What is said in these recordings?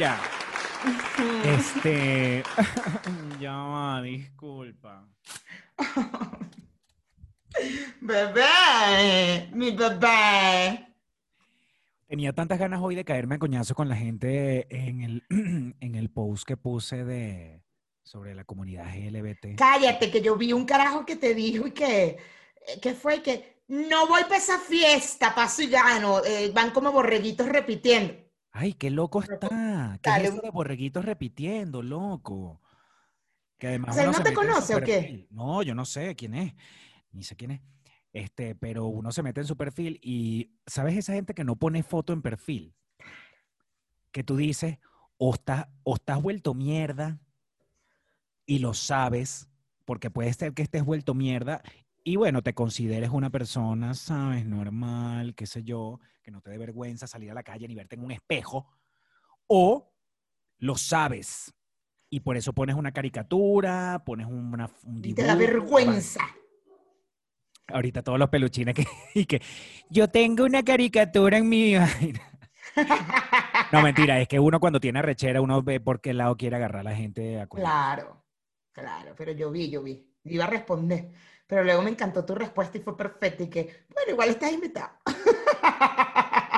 Mira, este. ya va, disculpa. Bebé, mi bebé. Tenía tantas ganas hoy de caerme a coñazo con la gente en el, en el post que puse de sobre la comunidad LGBT. Cállate, que yo vi un carajo que te dijo y que, que fue que no voy para esa fiesta, paso y gano. Eh, van como borreguitos repitiendo. Ay, qué loco está. ¿Qué Dale. es eso de borreguitos repitiendo, loco? Que además O sea, uno ¿no se te conoce o qué? No, yo no sé quién es. Ni sé quién es. Este, pero uno se mete en su perfil y ¿sabes esa gente que no pone foto en perfil? Que tú dices, o estás, o estás vuelto mierda y lo sabes, porque puede ser que estés vuelto mierda y bueno, te consideres una persona, sabes, normal, qué sé yo, que no te dé vergüenza salir a la calle ni verte en un espejo, o lo sabes y por eso pones una caricatura, pones una, un Y te da dibujo, vergüenza. Ahorita todos los peluchines que, y que yo tengo una caricatura en mi vaina. No, mentira, es que uno cuando tiene arrechera, uno ve por qué lado quiere agarrar a la gente a. Claro, claro, pero yo vi, yo vi. Iba a responder, pero luego me encantó tu respuesta y fue perfecta y que, bueno, igual estás invitado.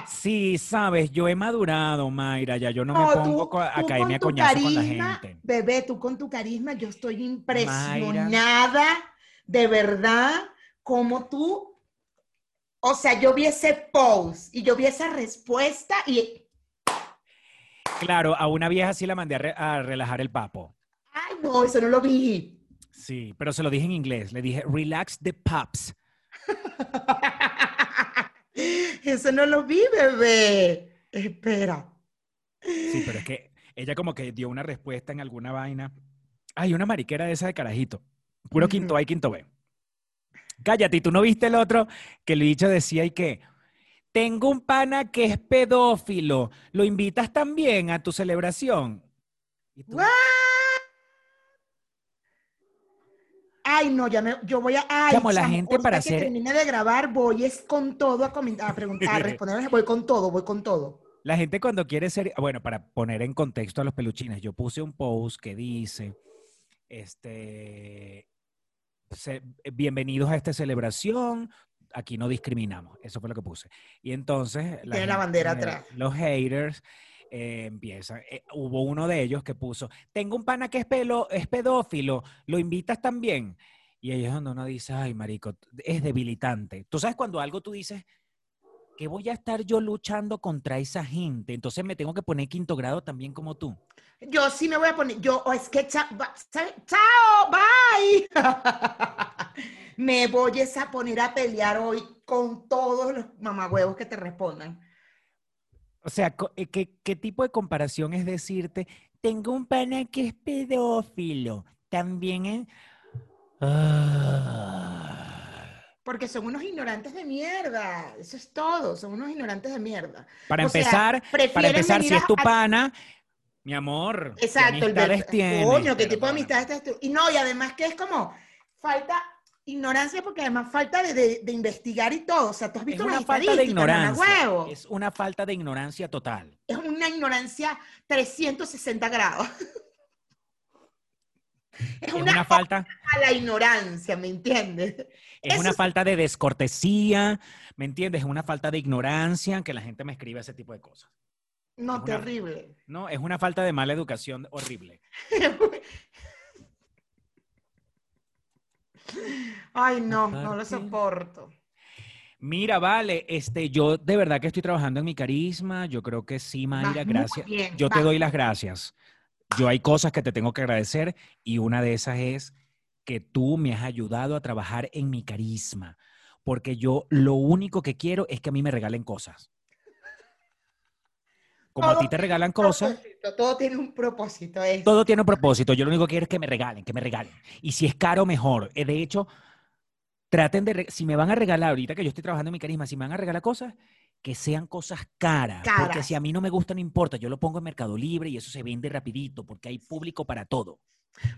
Sí, sabes, yo he madurado, Mayra, ya yo no me pongo tú- a tú caerme a coñazo con la carisma, gente. Bebé, tú con tu carisma, yo estoy impresionada, de verdad, como tú, o sea, yo vi ese post y yo vi esa respuesta y, Claro, a una vieja sí la mandé a, re- a relajar el papo. ay, no, eso no lo vi. Sí, pero se lo dije en inglés. Le dije, relax the pups. Eso no lo vi, bebé. Espera. Sí, pero es que ella como que dio una respuesta en alguna vaina. Ay, una mariquera de esa de carajito. Puro quinto. A y quinto B. Cállate, ¿y tú no viste el otro que el bicho decía y que tengo un pana que es pedófilo, ¿lo invitas también a tu celebración? Y tú, What? Ay, no, ya me, yo voy a. Ay, la gente para que hacer- termine de grabar, voy es con todo a, comentar, a preguntar, a responder. Voy con todo, voy con todo. La gente cuando quiere ser, bueno, para poner en contexto a los peluchines, yo puse un post que dice, este, se- bienvenidos a esta celebración, aquí no discriminamos, eso fue lo que puse. Y entonces, Tiene la bandera atrás. los haters eh, empiezan, eh, hubo uno de ellos que puso, tengo un pana que es, pelo, es pedófilo, ¿lo invitas también? Y es donde uno dice, ay, marico, es debilitante. Tú sabes cuando algo tú dices, que voy a estar yo luchando contra esa gente? Entonces me tengo que poner quinto grado también como tú. Yo sí me voy a poner, yo, oh, es que chao, bye. me voy a poner a pelear hoy con todos los mamagüevos que te respondan. O sea, eh, ¿qué, qué tipo de comparación es decirte, tengo un pana que es pedófilo? También es... Ah. Porque son unos ignorantes de mierda. Eso es todo. Son unos ignorantes de mierda. Para O sea, empezar, para prefieren empezar, si es tu pana, mi amor, ¿qué Exacto, el amistades ver- tienes? Coño, ¿qué tipo de amistades tienes tú? Y no, y además que es como falta ignorancia, porque además falta de, de- de investigar y todo. O sea, tú has Es visto una las falta de ignorancia. mamahuevo. Es una falta de ignorancia total. Es una ignorancia 360 grados. Es Es una, una falta... a la ignorancia, ¿me entiendes? Es Eso una es- falta de descortesía, ¿me entiendes? Es una falta de ignorancia que la gente me escribe ese tipo de cosas. No, Es una- terrible. No, es una falta de mala educación horrible. Ay, no, no lo soporto. Mira, vale, este, yo de verdad que estoy trabajando en mi carisma. Yo creo que sí, Mayra, gracias. bien, Yo te doy las gracias. Yo hay cosas que te tengo que agradecer y una de esas es que tú me has ayudado a trabajar en mi carisma, porque yo lo único que quiero es que a mí me regalen cosas. Como a ti te regalan cosas, Todo tiene un propósito. Todo tiene un propósito. Yo lo único que quiero es que me regalen, que me regalen. Y si es caro, mejor. Eh, De hecho, traten de, si me van a regalar, ahorita que yo estoy trabajando en mi carisma, si me van a regalar cosas, que sean cosas caras. Porque Caras. si a mí no me gusta, no importa. Yo lo pongo en Mercado Libre y eso se vende rapidito, porque hay público para todo.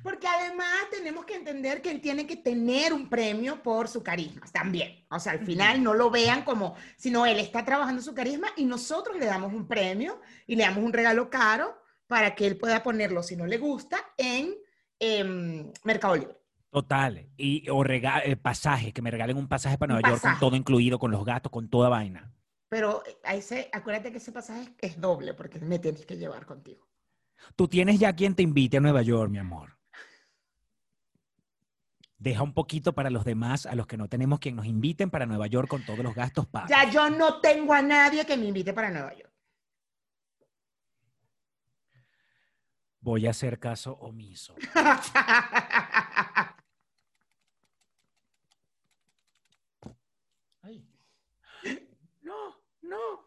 Porque además tenemos que entender que él tiene que tener un premio por su carisma también. O sea, al final no lo vean como, sino él está trabajando su carisma y nosotros le damos un premio y le damos un regalo caro para que él pueda ponerlo, si no le gusta, en em, Mercado Libre. Total. Y, o eh, pasaje, que me regalen un pasaje para Nueva York con todo incluido, con los gatos, con toda vaina. Pero ahí se, acuérdate que ese pasaje es doble porque me tienes que llevar contigo. Tú tienes ya quien te invite a Nueva York, mi amor. Deja un poquito para los demás, a los que no tenemos quien nos inviten para Nueva York con todos los gastos pagos. Ya yo no tengo a nadie que me invite para Nueva York. Voy a hacer caso omiso. No, no.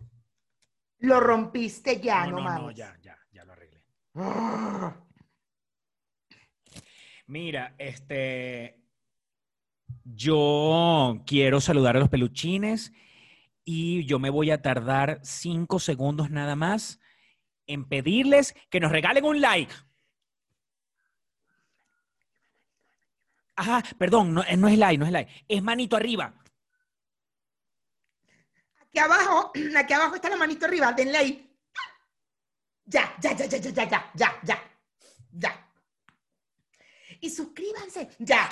Lo rompiste ya, no, no, no, ya, ya, ya. Mira, este, yo quiero saludar a los peluchines y yo me voy a tardar cinco segundos nada más en pedirles que nos regalen un like. Ajá, perdón, no, no es like, no es like, es manito arriba. Aquí abajo, aquí abajo está la manito arriba, denle ahí. Ya, ya, ya, ya, ya, ya, ya, ya, ya, ya. Y suscríbanse, ya.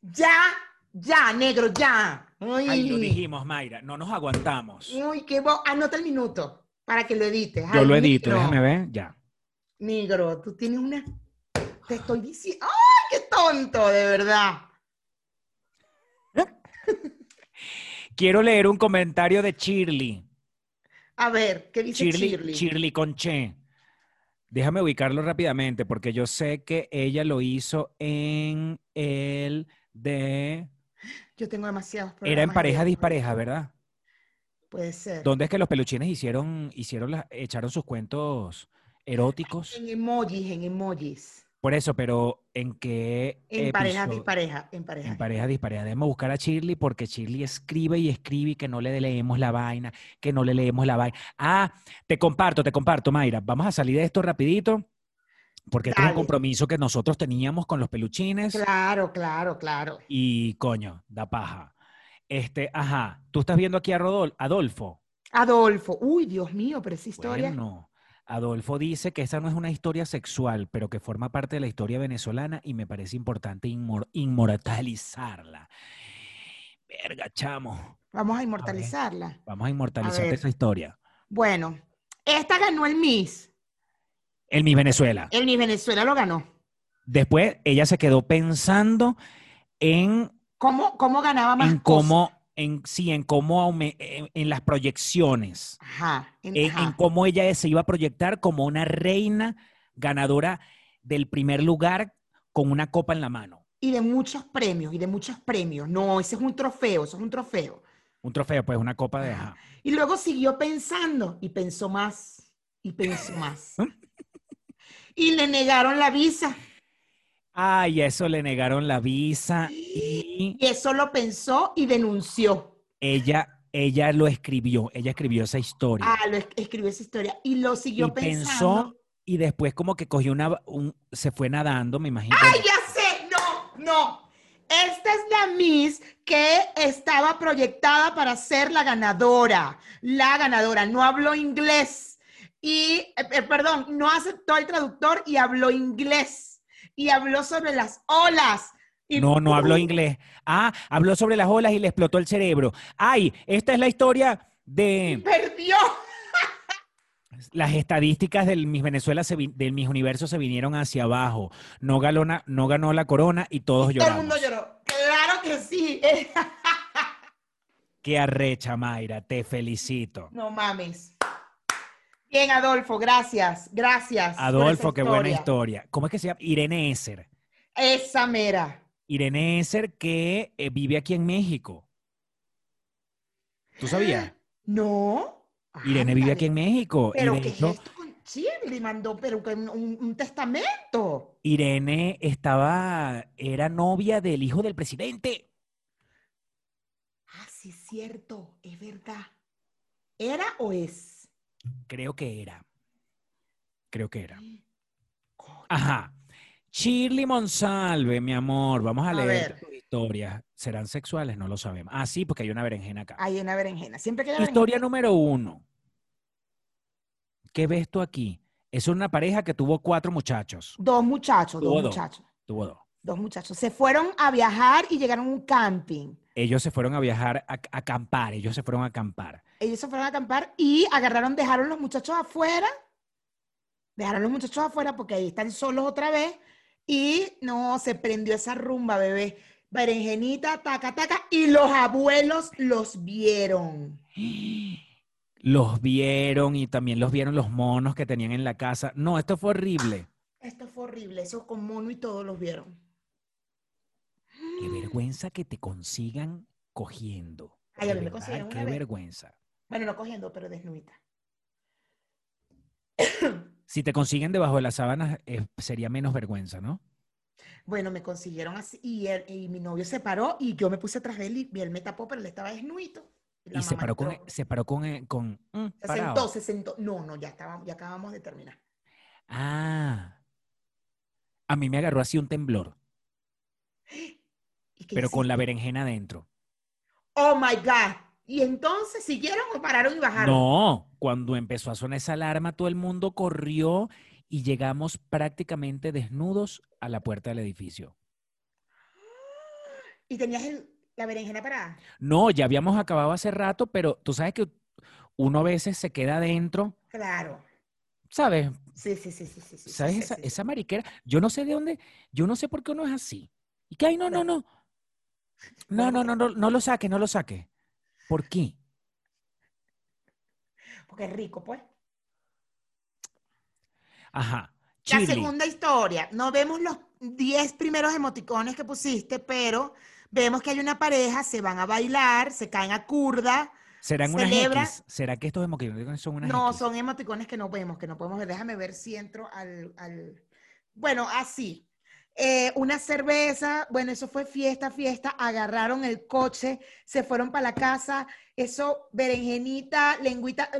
Ya, ya, negro, ya. Ay. lo dijimos, Mayra, no nos aguantamos. Uy, qué bo... Anota el minuto para que lo edites. Yo lo edito, déjame ver, ya. Negro, tú tienes una... Te estoy diciendo... ¡Ay, qué tonto, de verdad! Quiero leer un comentario de Shirley. A ver, ¿qué dice Shirley? Shirley, Conche. Déjame ubicarlo rápidamente porque yo sé que ella lo hizo en el de... Yo tengo demasiados problemas. Era en pareja dispareja, ¿verdad? Puede ser. ¿Dónde es que los peluchines hicieron, hicieron echaron sus cuentos eróticos? En emojis, en emojis. Por eso, pero ¿en qué? En pareja dispareja, en pareja. En pareja dispareja. Debemos buscar a Shirley porque Shirley escribe y escribe y que no le leemos la vaina, que no le leemos la vaina. Ah, te comparto, te comparto, Mayra. Vamos a salir de esto rapidito. Porque este es un compromiso que nosotros teníamos con los peluchines. Claro, claro, claro. Y coño, da paja. Este, ajá, tú estás viendo aquí a Adolfo. Adolfo, uy, Dios mío, pero esa historia. Bueno, Adolfo dice que esa no es una historia sexual, pero que forma parte de la historia venezolana y me parece importante inmortalizarla. Verga, chamo. Vamos a inmortalizarla. vamos a inmortalizar esa historia. Bueno, esta ganó el Miss. El Miss Venezuela. El Miss Venezuela lo ganó. Después ella se quedó pensando en... ¿Cómo, cómo ganaba más? En cómo en sí, en cómo en, las proyecciones, en, cómo ella se iba a proyectar como una reina ganadora del primer lugar con una copa en la mano. Y de muchos premios, y de muchos premios. No, ese es un trofeo, eso es un trofeo. Un trofeo, pues una copa de... Y luego siguió pensando, y pensó más, y pensó más. y le negaron la visa. Ay, eso le negaron la visa y... eso lo pensó y denunció. Ella, ella lo escribió, ella escribió esa historia. Ah, lo escribió esa historia y lo siguió y pensando. Pensó y después como que cogió una, se fue nadando, me imagino. ¡Ay, ya sé! No, no. Esta es la Miss que estaba proyectada para ser la ganadora. La ganadora. No habló inglés. Y, eh, perdón, no aceptó el traductor y habló inglés y habló sobre las olas. no, no habló inglés. Ah, habló sobre las olas y le explotó el cerebro. Ay, esta es la historia de... Perdió. Las estadísticas del Miss Venezuela, del Miss Universo se vinieron hacia abajo. No ganó, no ganó la corona y todos lloraron. Todo el mundo lloró. Claro que sí. Qué arrecha, Mayra. Te felicito. No mames. Bien, Adolfo, gracias, gracias. Adolfo, qué buena historia. ¿Cómo es que se llama? Irene Esser. Esa mera. Irene Esser que eh, vive aquí en México. ¿Tú sabías? No. Irene vive aquí en México. ¿Pero qué es esto le mandó pero un, un, testamento. Irene estaba, era novia del hijo del presidente. Ah, sí, es cierto, es verdad. ¿Era o es? Creo que era. Creo que era. Ajá. Shirley Monsalve, mi amor, vamos a, A leer tus historias. ¿Serán sexuales? No lo sabemos. Ah, sí, porque hay una berenjena acá. Hay una berenjena. Siempre que haya Historia berenjena- número uno. ¿Qué ves tú aquí? Es una pareja que tuvo cuatro muchachos. Dos muchachos, dos. muchachos. Tuvo dos. Dos muchachos. Se fueron a viajar y llegaron a un camping. Ellos se fueron a viajar, a, a acampar. Ellos se fueron a acampar. Ellos se fueron a acampar y agarraron, dejaron los muchachos afuera. Dejaron los muchachos afuera porque ahí están solos otra vez. Y no, se prendió esa rumba, bebé. Berenjenita, taca, taca. Y los abuelos los vieron. Los vieron y también los vieron los monos que tenían en la casa. No, esto fue horrible. Esto fue horrible. Eso con mono y todo los vieron. Qué vergüenza que te consigan cogiendo. Ay, a mí me consiguieron Qué una vez. vergüenza. Bueno, no cogiendo, pero desnudita. Si te consiguen debajo de las sábanas, eh, sería menos vergüenza, ¿no? Bueno, me consiguieron así y, él- y mi novio se paró y yo me puse atrás de él y, él me tapó, pero él estaba desnudito. la Y se mamá paró con, se paró con, con mm, Se parado. sentó, se sentó. No, no, ya, estábamos, ya acabamos de terminar. Ah. A mí me agarró así un temblor, ¿Y qué pero con la berenjena adentro. Oh my God. Y entonces siguieron o pararon y bajaron. No, cuando empezó a sonar esa alarma, todo el mundo corrió y llegamos prácticamente desnudos a la puerta del edificio. Y tenías el- la berenjena parada. No, ya habíamos acabado hace rato, pero tú sabes que uno a veces se queda adentro, Claro. ¿sabes? Sí, sí, sí, sí, sí. ¿Sabes sí, esa, sí, sí. esa mariquera? Yo no sé de dónde, yo no sé por qué uno es así. Y que, ay, no, no, no. No, no, no, no, no lo saque, no lo saque. ¿Por qué? Porque es rico, pues. Ajá. La segunda historia. No vemos los 10 primeros emoticones que pusiste, pero vemos que hay una pareja, se van a bailar, se caen a curda. ¿Serán unas celebra- X? ¿Será que estos emoticones son unas No, X? son emoticones que no vemos, que no podemos ver. Déjame ver si entro al... al- Bueno, así. Eh, una cerveza, bueno, eso fue fiesta, fiesta. Agarraron el coche, se fueron para la casa. Eso, berenjenita, lengüita.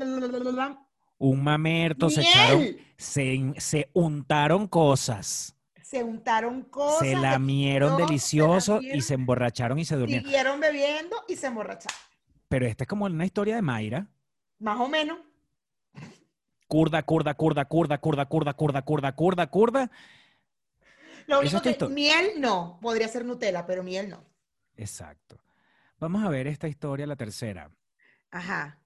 Un mamerto, se echaron, se, se untaron cosas, Se untaron cosas. se lamieron se delicioso y se emborracharon y se durmieron. Siguieron bebiendo y se emborracharon. Pero esta es como una historia de Mayra. Más o menos. Curda, curda, curda, curda, curda, curda, curda, curda, curda, curda. Lo único es que esto. miel no, podría ser Nutella, pero miel no. Exacto. Vamos a ver esta historia, la tercera. Ajá.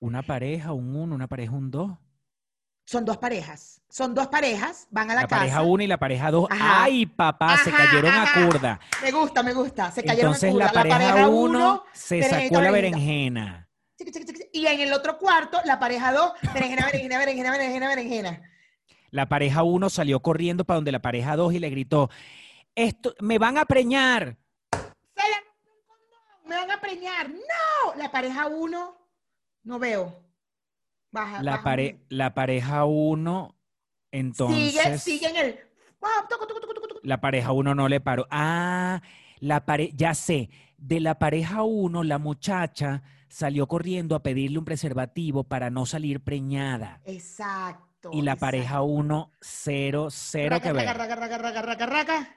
Una pareja, un uno, una pareja, un dos. Son dos parejas. Son dos parejas, van a la, La casa. pareja uno y la pareja dos. Ajá. ¡Ay, papá! se Ajá, cayeron a curda. Me gusta, me gusta. Se cayeron Entonces a curda. la pareja uno se sacó la berenjena. Y en el otro cuarto, la pareja dos, berenjena, berenjena, berenjena, berenjena, berenjena. La pareja uno salió corriendo para donde la pareja dos y le gritó, esto, me van a preñar. Se me van a preñar. ¡No! La pareja uno, no veo. Baja, La, baja pare- la pareja uno, entonces, Sigue, sigue en el. La pareja uno no le paró. Ah, la pare ya sé, de la pareja uno, la muchacha salió corriendo a pedirle un preservativo para no salir preñada. Exacto. Y la exacto. pareja uno, cero, cero Raca, que ver. raca, raca.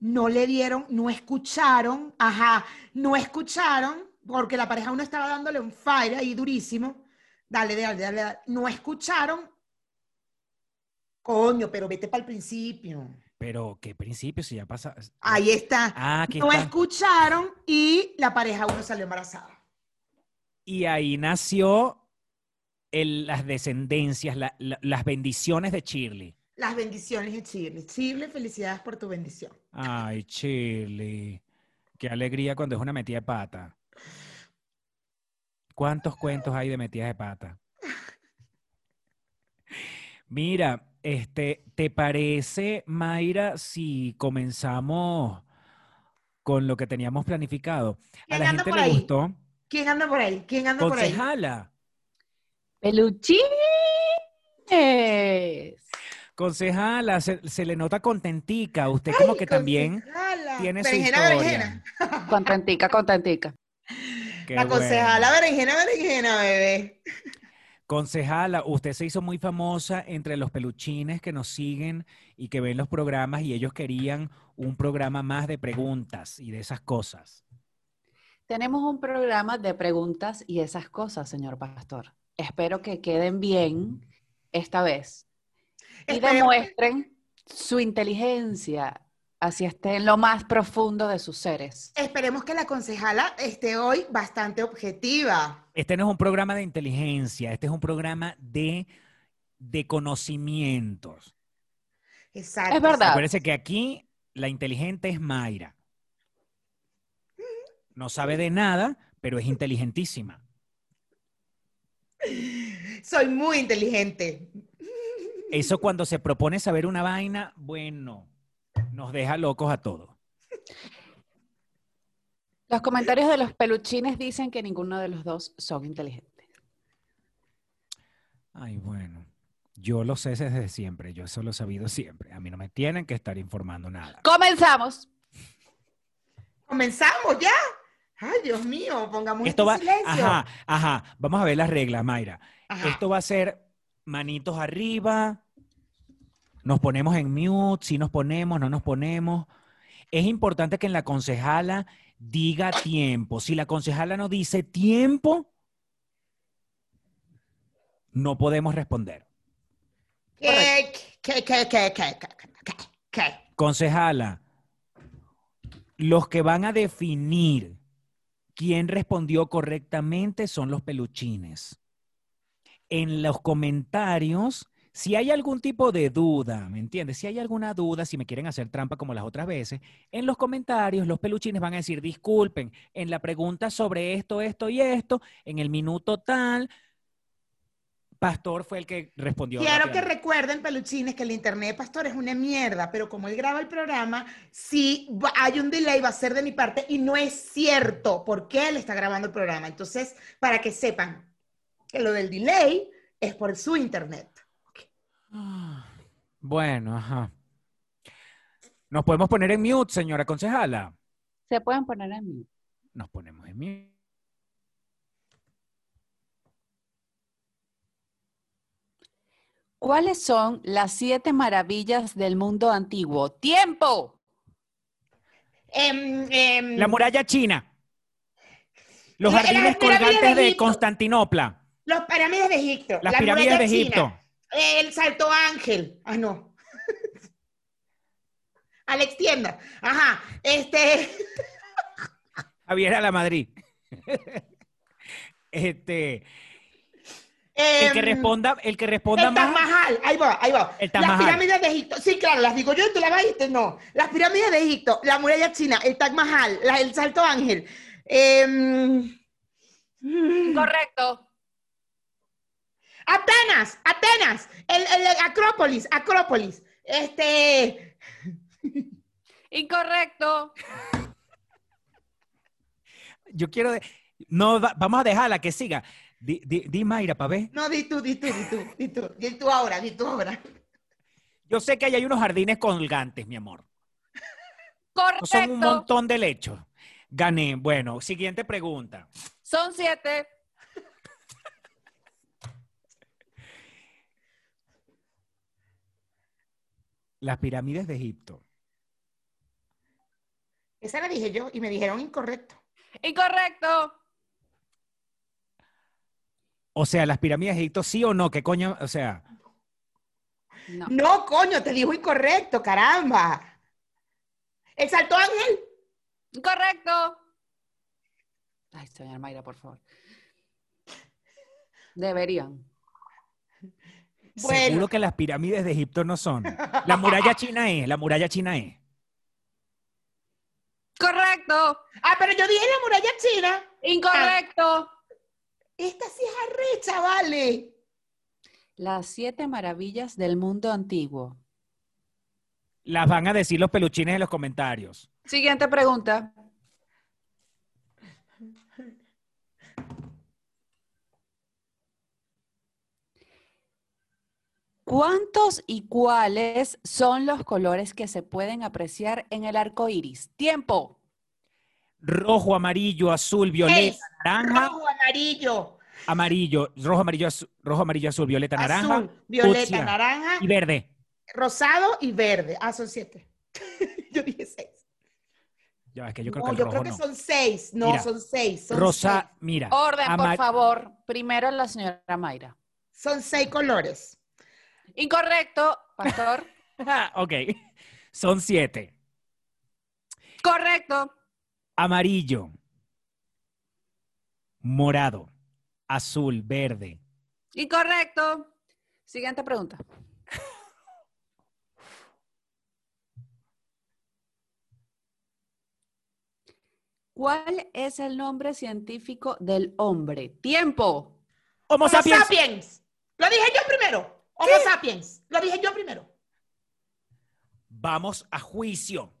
No le dieron, no escucharon, ajá, no escucharon, porque la pareja uno estaba dándole un fire ahí durísimo. Dale, dale, dale, dale. No escucharon. Coño, pero vete para el principio. Pero qué principio, si ya pasa. Ahí está. Ah, No está. escucharon y la pareja uno salió embarazada. Y ahí nació el- las descendencias, la- la- las bendiciones de Shirley. Las bendiciones de Chile. Chile, felicidades por tu bendición. Ay, Shirley. Qué alegría cuando es una metida de pata. ¿Cuántos cuentos hay de metidas de pata? Mira, este, ¿te parece, Mayra, si comenzamos con lo que teníamos planificado? A ¿Quién la anda gente le ahí? gustó. ¿Quién anda por ahí? ¿Quién anda por ahí? Concejala. Peluchines. Concejala, se, se le nota contentica. Usted como que también Concejala. tiene su Berenjena, historia. berenjena. Contentica, contentica. Qué La bueno. concejala, berenjena, berenjena, bebé. Concejala, usted se hizo muy famosa entre los peluchines que nos siguen y que ven los programas y ellos querían un programa más de preguntas y de esas cosas. Tenemos un programa de preguntas y esas cosas, señor pastor. Espero que queden bien esta vez y demuestren su inteligencia hacia esté en lo más profundo de sus seres. Esperemos que la concejala esté hoy bastante objetiva. Este no es un programa de inteligencia, este es un programa de, de conocimientos. Exacto. Es verdad. Acuérdense que aquí la inteligente es Mayra. No sabe de nada, pero es inteligentísima. Soy muy inteligente. Eso cuando se propone saber una vaina, bueno, nos deja locos a todos. Los comentarios de los peluchines dicen que ninguno de los dos son inteligentes. Ay, bueno. Yo lo sé desde siempre, yo eso lo he sabido siempre. A mí no me tienen que estar informando nada. Comenzamos. ¿Comenzamos ya? Ay, Dios mío, pongamos Esto este va, silencio. ajá, ajá. Vamos a ver las reglas, Mayra. Ajá. Esto va a ser manitos arriba, nos ponemos en mute, si nos ponemos, no nos ponemos. Es importante que en la concejala diga tiempo. Si la concejala no dice tiempo, no podemos responder. ¿Qué, qué, qué, qué, qué, qué, qué, qué? Concejala, los que van a definir quién respondió correctamente son los peluchines. En los comentarios, si hay algún tipo de duda, ¿me entiendes? Si hay alguna duda, si me quieren hacer trampa como las otras veces, en los comentarios los peluchines van a decir, disculpen, en la pregunta sobre esto, esto y esto, en el minuto tal, Pastor fue el que respondió. Quiero que recuerden, peluchines, que el internet de Pastor es una mierda, pero como él graba el programa, si hay un delay, va a ser de mi parte y no es cierto por qué él está grabando el programa. Entonces, para que sepan que lo del delay es por su internet. Ah, Bueno, ajá. Nos podemos poner en mute, señora concejala. Se pueden poner en mí. Nos ponemos en mute. ¿Cuáles son las siete maravillas del mundo antiguo? ¡Tiempo! Em, em, La muralla china. Los las jardines pirámides colgantes de de Egipto. Constantinopla. los pirámides de Egipto. Las la pirámides muralla de Egipto. china, El salto ángel. Ah, no. Alex Tienda. Ajá. Este. Javier a la Madrid. este, el que em, responda, el que responda El Taj más. Mahal, ahí va, ahí va. El las pirámides de Egipto, sí, claro, las digo yo y tú las dijiste, no. Las pirámides de Egipto, la muralla china, el Taj Mahal, la- el Salto Ángel. em, Correcto. Atenas, Atenas, el, el Acrópolis, Acrópolis. Este, Incorrecto. Yo quiero. de- no, va- vamos a dejarla que siga. Di, di- di, Mayra, para ver. no, di tú, di tú, di tú, di tú, di tú ahora, di tú ahora. Yo sé que ahí hay unos jardines colgantes, mi amor. Correcto. Son un montón de lechos. Gané. Bueno, siguiente pregunta. Son siete. Las pirámides de Egipto. Esa la dije yo y me dijeron incorrecto. Incorrecto. O sea, las pirámides de Egipto, sí o no, ¿qué coño? O sea, No. No, coño, te dijo incorrecto, caramba. El Salto Ángel, Incorrecto. Ay, señor Mayra, por favor. Deberían. Bueno. seguro que las pirámides de Egipto no son. La muralla china es, la muralla china es. Correcto. ah, pero yo dije la muralla china. Incorrecto. Esta sí es arrecha, vale. Las siete maravillas del mundo antiguo. Las van a decir los peluchines en los comentarios. Siguiente pregunta. ¿Cuántos y cuáles son los colores que se pueden apreciar en el arco iris? Tiempo. Rojo, amarillo, azul, violeta, naranja. Rojo, amarillo, Amarillo, rojo, amarillo, azul, rojo, amarillo, azul, violeta, naranja. Azul, violeta, fucsia naranja, Y verde. rosado y verde. Ah, son siete. yo dije seis. Ya, es que yo creo no, que el yo rojo creo que no. son seis. No, Mira, son seis. Son Rosa, seis. mira. Orden, por favor. Primero la señora Mayra. Son seis colores. Incorrecto, pastor. ok. Son siete. Correcto. Amarillo. Morado. Azul, verde. Incorrecto. Siguiente pregunta. ¿Cuál es el nombre científico del hombre? Tiempo. Homo Homo sapiens. sapiens. Lo dije yo primero. Homo sapiens. Lo dije yo primero. Vamos a juicio.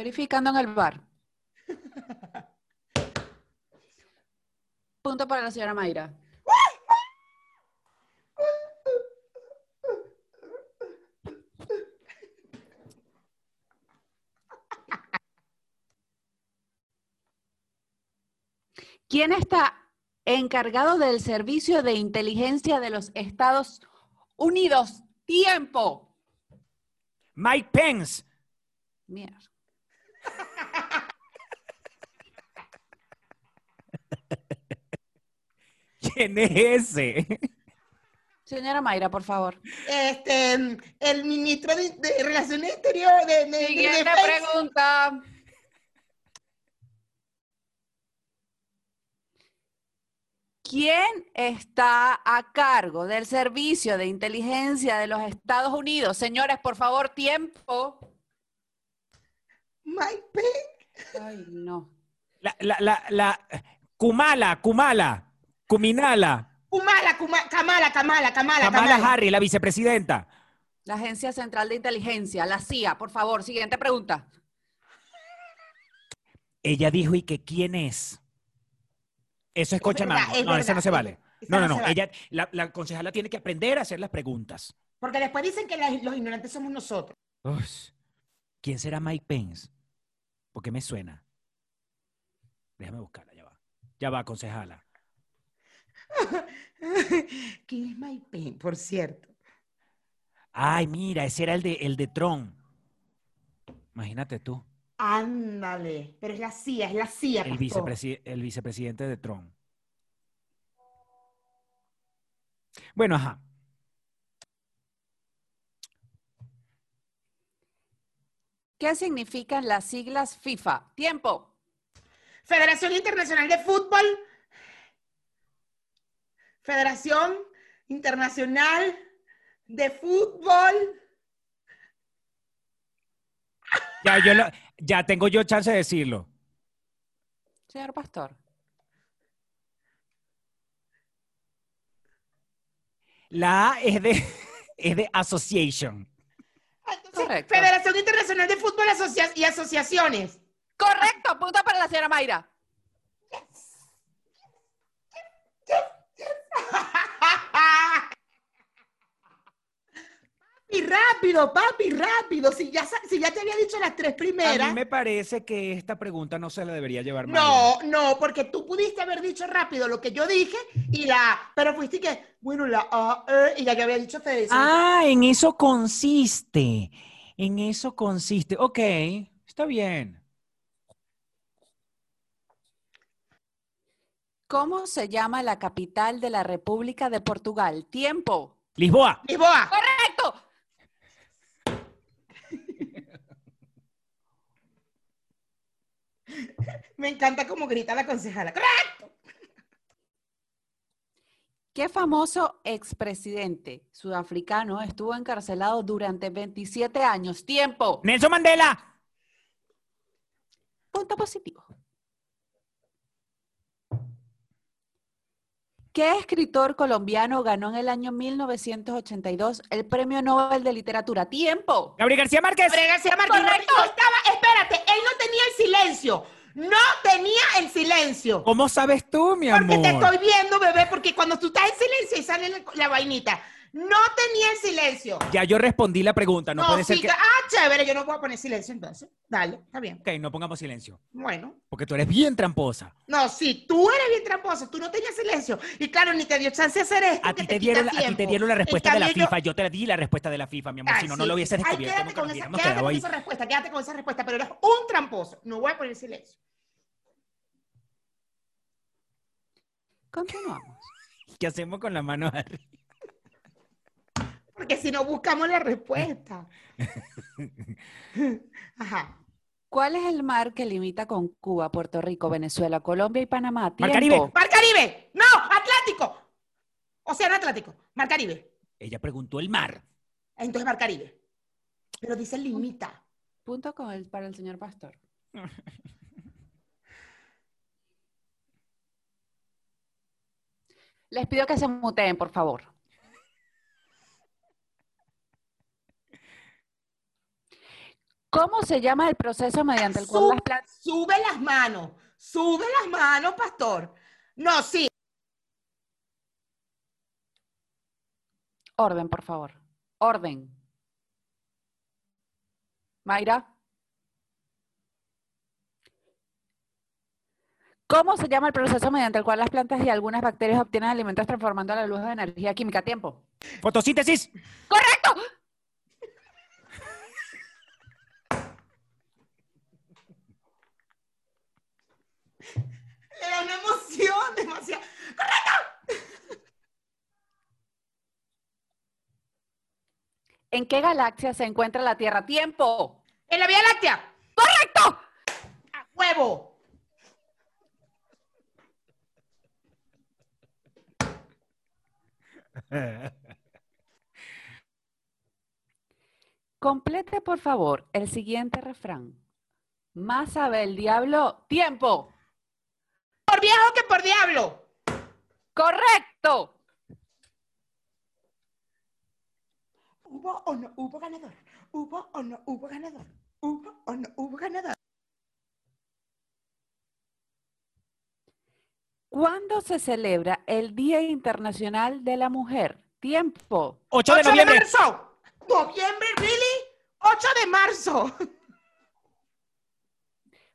Verificando en el bar. Punto para la señora Mayra. ¿Quién está encargado del servicio de inteligencia de los Estados Unidos? Tiempo. Mike Pence. Mierda. ¿Quién es ese? Señora Mayra, por favor. Este, el ministro de, de Relaciones Exteriores de, de- Siguiente pregunta. ¿Quién está a cargo del servicio de inteligencia de los Estados Unidos? Señores, por favor, tiempo. Mike Pence. Ay, no. La, la, la, la, Kumala, Kumala, Kuminala, Kumala, Kuma- Kamala, Kamala, Kamala, Kamala. Harris, la vicepresidenta. La Agencia Central de Inteligencia, la CIA, por favor, siguiente pregunta. Ella dijo, ¿y que quién es? Eso es coche verdad, mango. es No, eso no se vale. esa No, no, no. Ella, la, la concejala tiene que aprender a hacer las preguntas. Porque después dicen que la- los ignorantes somos nosotros. Ush. ¿Quién será Mike Pence? Porque me suena. Déjame buscarla, ya va. Ya va, concejala. ¿Quién es Mike Pence, por cierto? Ay, mira, ese era el de, el de Tron. Imagínate tú, Ándale, pero es la CIA, es la CIA. el, vicepresi- el vicepresidente de Tron. Bueno, ajá. ¿Qué significan las siglas FIFA? Tiempo. Federación Internacional de Fútbol. Federación Internacional de Fútbol. Ya, yo lo- ya tengo yo chance de decirlo. Señor Pastor. La A es de, es de Association. Ah, entonces, Correcto. Federación Internacional de Fútbol Asocia- y Asociaciones. Correcto, punto para la señora Mayra. Papi, rápido, papi, rápido. Si ya, si ya te había dicho las tres A primeras. mí me parece que esta pregunta no se la debería llevar. No, no, porque tú pudiste haber dicho rápido lo que yo dije y la, pero fuiste que, bueno, la A, E, y ya yo había dicho Federación. Ah, en eso consiste. En eso consiste. Ok, está bien. ¿Cómo se llama la capital de la República de Portugal? Tiempo. Lisboa. Lisboa. Correcto. Me encanta cómo grita la concejala. ¡Correcto! ¿Qué famoso expresidente sudafricano estuvo encarcelado durante 27 años? Tiempo. Nelson Mandela. Punto positivo. ¿Qué escritor colombiano ganó en el año 1982 el Premio Nobel de Literatura? Tiempo. Gabriel García Márquez. Gabriel García Márquez. Correcto. No estaba, espérate, él no tenía el silencio. No tenía el silencio. ¿Cómo sabes tú, mi amor? Porque te estoy viendo, bebé, porque cuando tú estás en silencio y sale la, la vainita. No tenía el silencio. Ya yo respondí la pregunta, no, puede ser que... Ah, chévere, yo no puedo poner silencio entonces. Dale, está bien. Ok, no pongamos silencio. Bueno. Porque tú eres bien tramposa. No, sí, tú eres bien tramposa, tú no tenías silencio. Y claro, ni te dio chance de hacer esto. A ti te, dieron, a ti te dieron la respuesta de la FIFA, yo te di la respuesta de la FIFA, mi amor, si no, no lo hubieses descubierto. Ay, quédate con, esa, quédate con esa respuesta, quédate con esa respuesta, pero eres un tramposo. No voy a poner silencio. Continuamos. ¿Qué hacemos con la mano arriba? Porque si no buscamos la respuesta. Ajá. ¿Cuál es el mar que limita con Cuba, Puerto Rico, Venezuela, Colombia y Panamá? Mar Caribe. Mar Caribe. No, Atlántico. Océano Atlántico. Mar Caribe. Ella preguntó el mar. Entonces Mar Caribe. Pero dice limita. Punto con el, para el señor Pastor. Les pido que se muteen, por favor. ¿Cómo se llama el proceso mediante el cual las plantas... Sube las manos, sube las manos, pastor. No, sí. Orden, por favor. Orden. Mayra. ¿Cómo se llama el proceso mediante el cual las plantas y algunas bacterias obtienen alimentos transformando la luz en energía química? Tiempo. Fotosíntesis. ¡Correcto! Era una emoción demasiado. ¡Correcto! ¿En qué galaxia se encuentra la Tierra? Tiempo. En la Vía Láctea. ¡Correcto! ¡A huevo! Complete, por favor, el siguiente refrán. Más sabe el diablo. ¡Tiempo! Por viejo que por diablo. ¡Correcto! ¿Hubo o no hubo ganador? ¿Hubo o no hubo ganador? ¿Hubo o no hubo ganador? ¿Cuándo se celebra el Día Internacional de la Mujer? Tiempo. 8 de noviembre. de marzo. ¿Noviembre, really? 8 de marzo.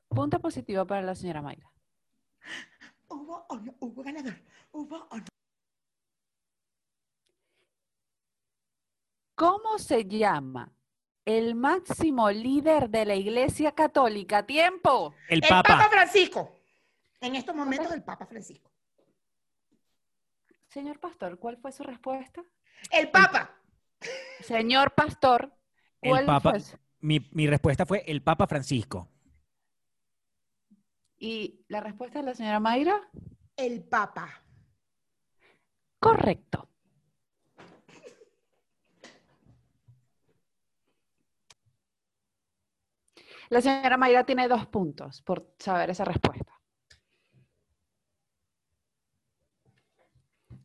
Punto positivo para la señora Mayra. ¿Hubo o no hubo ganador? ¿Hubo o no? ¿Cómo se llama el máximo líder de la Iglesia Católica? Tiempo. El El Papa. Papa Francisco. En estos momentos, el Papa Francisco. Señor Pastor, ¿cuál fue su respuesta? El Papa. Señor Pastor, ¿cuál El Papa. fue? su- Mi, mi respuesta fue el Papa Francisco. ¿Y la respuesta de la señora Mayra? El Papa. Correcto. La señora Mayra tiene dos puntos por saber esa respuesta.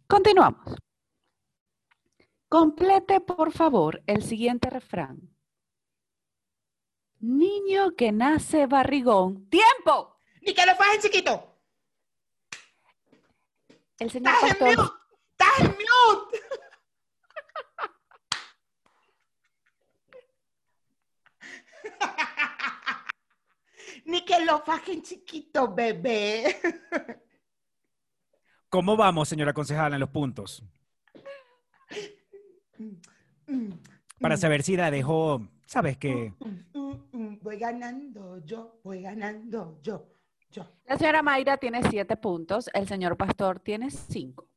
Continuamos. Complete, por favor, el siguiente refrán. Niño que nace barrigón. ¡Tiempo! Ni que lo fajen chiquito. El señor Estás en mute. Estás en mute. Ni que lo fajen chiquito, bebé. ¿Cómo vamos, señora concejala, en los puntos? Para saber si la dejo, sabes Mm, mm, mm, Voy ganando yo, voy ganando yo, yo. La señora Mayra tiene siete puntos, el señor pastor tiene cinco.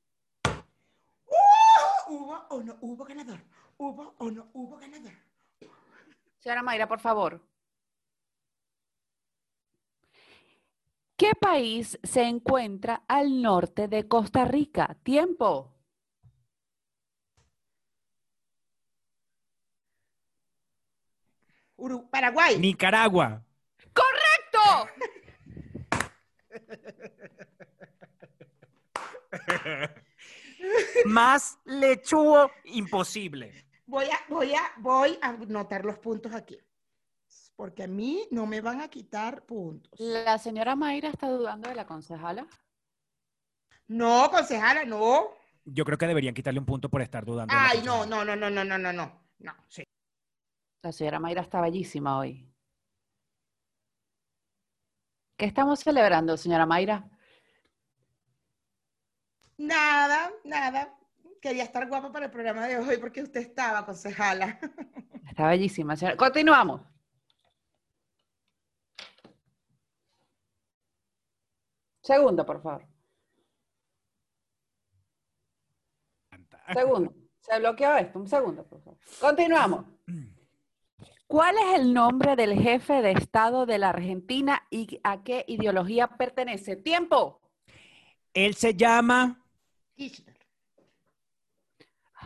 ¿Hubo o no hubo ganador? ¿Hubo o no hubo ganador? Señora Mayra, por favor. ¿Qué país se encuentra al norte de Costa Rica? Tiempo. Paraguay. Nicaragua. ¡Correcto! Más lechugo imposible. Voy a, voy a, voy a anotar los puntos aquí. Porque a mí no me van a quitar puntos. La señora Mayra está dudando de la concejala. No, concejala, no. yo creo que deberían quitarle un punto por estar dudando. Ay, no, no, no, no, no, no, no, no. No, sí. La señora Mayra está bellísima hoy. ¿Qué estamos celebrando, señora Mayra? Nada, nada. Quería estar guapa para el programa de hoy porque usted estaba, concejala. Está bellísima, señora. Continuamos. Segundo, por favor. Segundo. Se bloqueó esto. Un segundo, por favor. Continuamos. ¿Cuál es el nombre del jefe de Estado de la Argentina y a qué ideología pertenece? Tiempo. Él se llama Kirchner.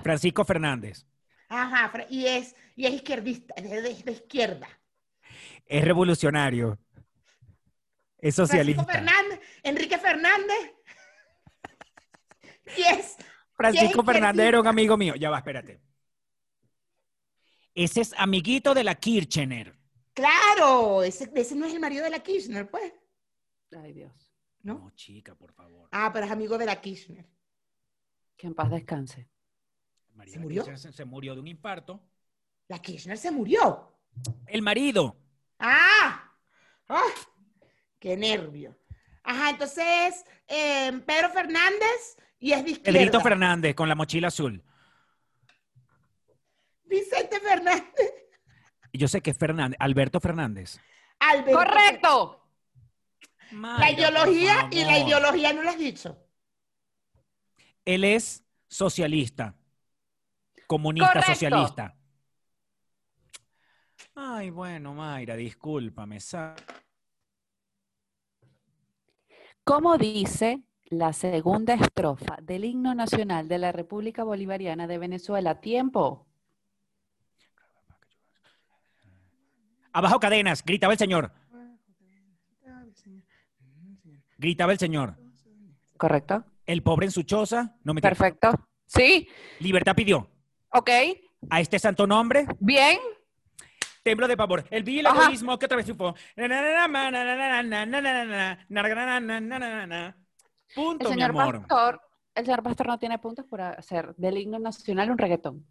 Francisco Fernández. Ajá, y es, y es izquierdista, es de, de izquierda. Es revolucionario. Es socialista. Francisco Fernández, Enrique Fernández. Y es, Francisco ¿Quién Fernández era un amigo mío. Ya va, espérate. Ese es amiguito de la Kirchner. claro, ese, ese no es el marido de la Kirchner, pues, Ay, Dios. ¿no? No, chica, por favor. Ah, pero es amigo de la Kirchner. Que en paz descanse. María ¿Se murió? Kirchner Se, se murió de un infarto. La Kirchner se murió. El marido. ¡Ah! ¡Ah! ¡Qué nervio! Ajá, entonces, eh, Pedro Fernández y es de izquierda. Pedrito Fernández con la mochila azul. Vicente Fernández. Yo sé que es Fernández, Alberto Fernández. Alberto ¡Correcto! La ideología y la ideología no lo has dicho. Él es socialista. Comunista Correcto. socialista. Ay, bueno, Mayra, discúlpame. ¿Cómo dice la segunda estrofa del himno nacional de la República Bolivariana de Venezuela? Tiempo. Abajo cadenas, gritaba el señor. Gritaba el señor. ¿Correcto? El pobre en su choza, no me Perfecto. ¿Sí? Libertad pidió. ¿Ok? A este santo nombre, ¿Bien? templo de pavor. El vil egoísmo que otra vez triunfó. Punto, El mi amor. Pastor, el señor Pastor no tiene puntos por hacer del himno nacional un reggaetón.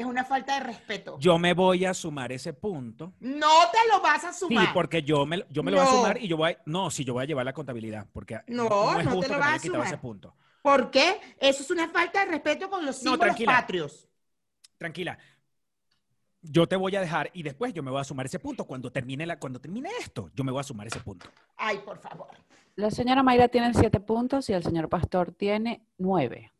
Es una falta de respeto. Yo me voy a sumar ese punto. No te lo vas a Sí, sumar. porque yo me, yo me lo voy a No. sumar y yo voy a, no, si yo voy a llevar la contabilidad, porque No, es no te lo que vas a quitado ese sumar. punto. ¿Por qué? Eso es una falta de respeto con los No, símbolos tranquila. patrios. Tranquila. Yo te voy a dejar y después yo me voy a sumar ese punto. Cuando termine, la, cuando termine esto, yo me voy a sumar ese punto. Ay, por favor. La señora Mayra tiene siete puntos y el señor Pastor tiene nueve.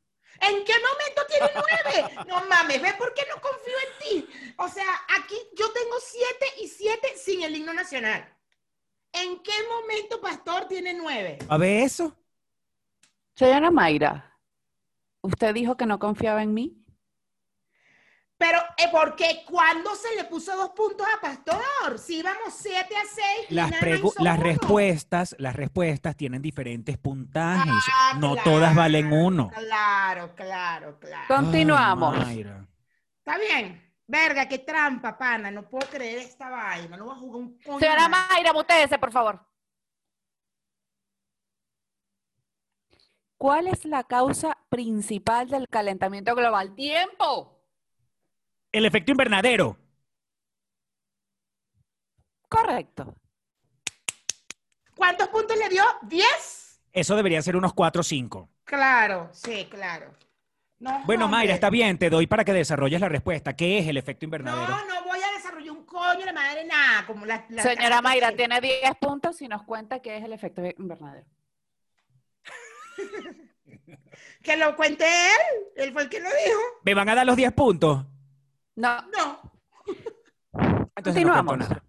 ¿En qué momento tiene nueve? No mames, ¿ves por qué no confío en ti? O sea, aquí yo tengo siete y siete sin el himno nacional. ¿En qué momento Pastor tiene nueve? ¿A ver eso? Señora Mayra, ¿usted dijo que no confiaba en mí? Pero, eh, ¿por qué? ¿Cuándo se le puso dos puntos a Pastor? Si íbamos siete a seis. y Las, las uno. respuestas, las respuestas tienen diferentes puntajes. Ah, no claro, todas valen uno. Claro, claro, claro. Continuamos. Ay. Está bien. Verga, qué trampa, pana. No puedo creer esta vaina. No voy a jugar un coño. Señora. Mayra, mutéese, por favor. ¿Cuál es la causa principal del calentamiento global? ¡Tiempo! El efecto invernadero. Correcto. ¿Cuántos puntos le dio? ¿Diez? Eso debería ser unos 4 o 5. Claro, sí, claro. No, Bueno, hombre. Mayra, está bien, te doy para que desarrolles la respuesta. ¿Qué es el efecto invernadero? No, no voy a desarrollar un coño de madre nada. Como la, la Señora Mayra, que- tiene 10 puntos y nos cuenta qué es el efecto invernadero. Que lo cuente él. Él fue el que lo dijo. ¿Me van a dar los 10 puntos? No, No. Entonces no cuento Continuamos. nada.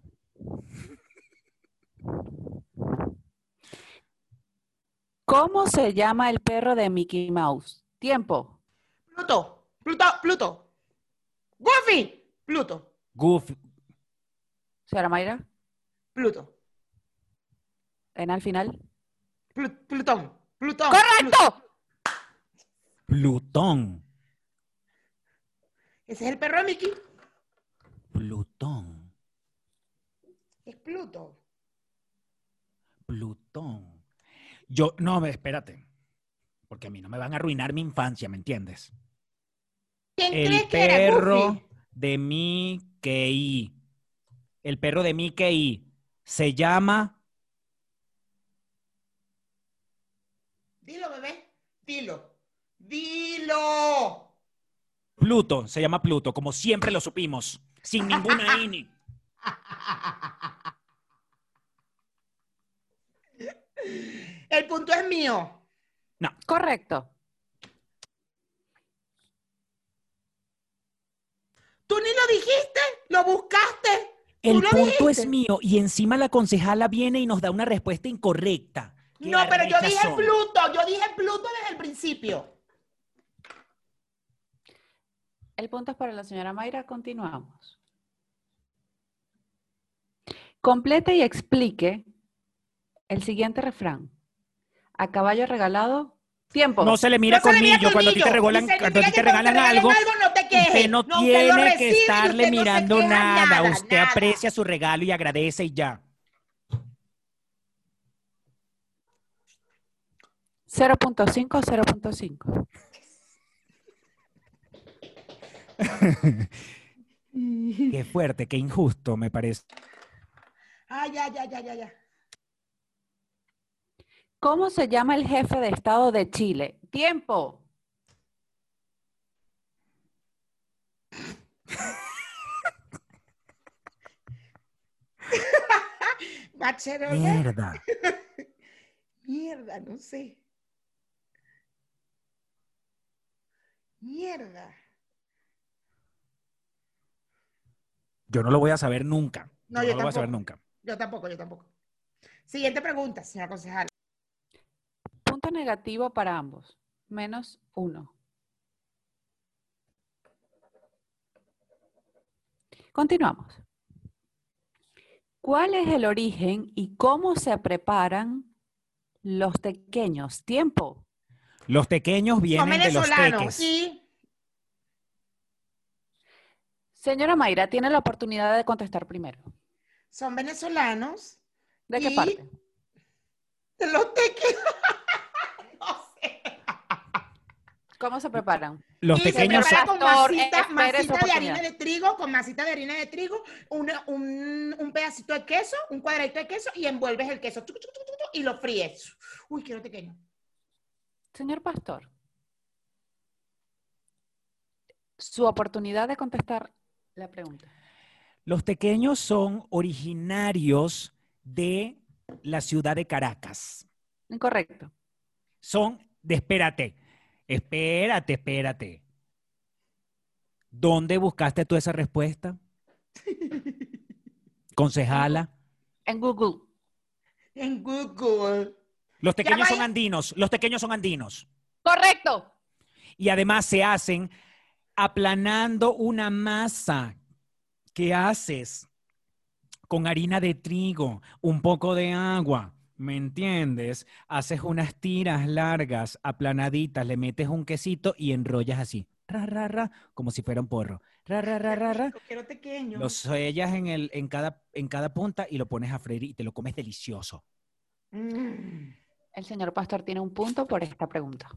¿Cómo se llama el perro de Mickey Mouse? Tiempo. Pluto. Pluto. Pluto. Goofy. Pluto. Goofy. Señora Mayra, Pluto. en al final. Plu- Plutón. Plutón. ¡Correcto! Plutón. Ese es el perro de Mickey. Plutón. Es Pluto. Plutón. Yo, no, espérate. Porque a mí no me van a arruinar mi infancia, ¿me entiendes? ¿Quién El crees que era perro Goofy? de Mickey. El perro de Mickey se llama Dilo, bebé. Dilo. Dilo. Pluto. Se llama Pluto, como siempre lo supimos. Sin ninguna ini. El punto es mío. Correcto. Tú ni lo dijiste, lo buscaste. El lo punto dijiste. es mío y encima la concejala viene y nos da una respuesta incorrecta. ¡Qué No, pero yo dije son! Pluto, yo dije Pluto desde el principio. El punto es para la señora Mayra. Continuamos. Complete y explique el siguiente refrán. A caballo regalado, tiempo. No se le mira No se le mira colmillo cuando a ti te regalan, Y significa cuando a ti que te cuando regalan algo. no te quejes. Usted no usted lo tiene recibe que estarle no mirando nada. Usted nada. aprecia su regalo y agradece y ya. 0.5, 0.5. Qué fuerte, qué injusto me parece. Ah, ya, ya, ya, ya, ya. ¿Cómo se llama el jefe de Estado de Chile? Tiempo. Bacherola. Mierda. Mierda, no sé. Mierda. Yo no lo voy a saber nunca. No, yo yo no lo voy a saber nunca. Yo tampoco, yo tampoco. Siguiente pregunta, señora concejal. Punto negativo para ambos. Menos uno. Continuamos. ¿Cuál es el origen y cómo se preparan los pequeños? Tiempo. Los pequeños Son vienen de los teques. y Señora Mayra, tiene la oportunidad de contestar primero. son venezolanos ¿De qué Y- parte? de los teques. no sé. ¿Cómo se preparan? Los Y se pequeños prepara con masita, masita de harina de trigo, con masita de harina de trigo, una- un, un pedacito de queso, un cuadradito de queso y envuelves el queso y lo fríes. Uy, quiero pequeño. Señor Pastor, su oportunidad de contestar la pregunta. Los pequeños son originarios de la ciudad de Caracas. Incorrecto. Son de espérate, espérate, espérate. ¿Dónde buscaste tú esa respuesta? Concejala. En Google. En Google. Los pequeños vaya. son andinos, los pequeños son andinos. Correcto. Y además se hacen aplanando una masa que haces con harina de trigo, un poco de agua, ¿me entiendes? Haces unas tiras largas, aplanaditas, le metes un quesito y enrollas así, ra, ra, ra, como si fuera un porro. Ra, ra, ra, ra, ra. Quiero pequeño. Lo sellas en, el, en, cada, en cada punta y lo pones a freír y te lo comes delicioso. Mm. El señor Pastor tiene un punto por esta pregunta.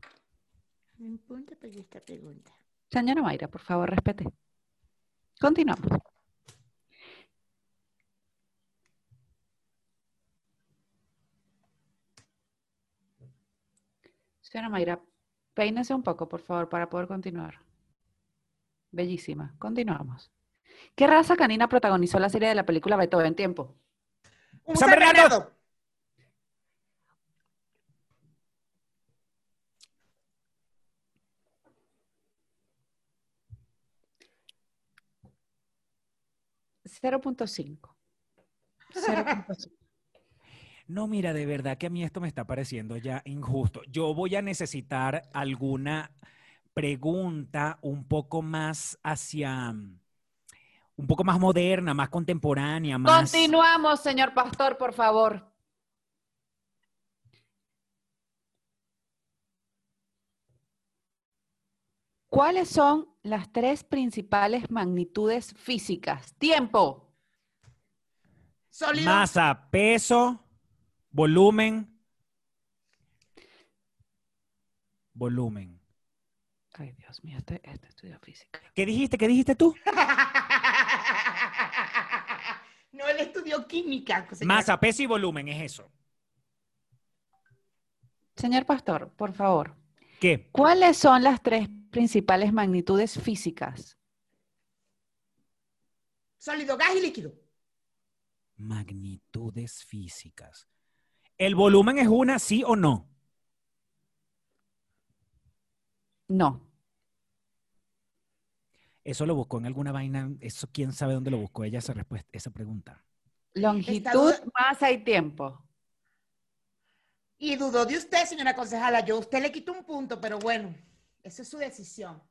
Un punto para esta pregunta. Señora Mayra, por favor, respete. Continuamos. Señora Mayra, peínese un poco, por favor, para poder continuar. Bellísima. Continuamos. ¿Qué raza canina protagonizó la serie de la película Beethoven Tiempo? Un San. $0.5. 0.5. No, mira, de verdad que a mí esto me está pareciendo ya injusto. Yo voy a necesitar alguna pregunta un poco más hacia, un poco más moderna, más contemporánea, más... Continuamos, señor Pastor, por favor. ¿Cuáles son las tres principales magnitudes físicas? Tiempo. Sólido. Masa, peso, volumen. volumen. Ay, Dios mío, este, este estudio física. ¿Qué dijiste? ¿Qué dijiste tú? no, él estudió química. Masa, peso y volumen, es eso. Señor Pastor, por favor, ¿Qué? ¿cuáles son las tres principales magnitudes físicas? Sólido, gas y líquido. Magnitudes físicas. ¿El volumen es una, sí o no? No. Eso lo buscó en alguna vaina. Eso quién sabe dónde lo buscó ella esa respuesta, esa pregunta. Longitud, masa y tiempo. Y dudó de usted, señora concejala. Yo a usted le quito un punto, pero bueno, esa es su decisión.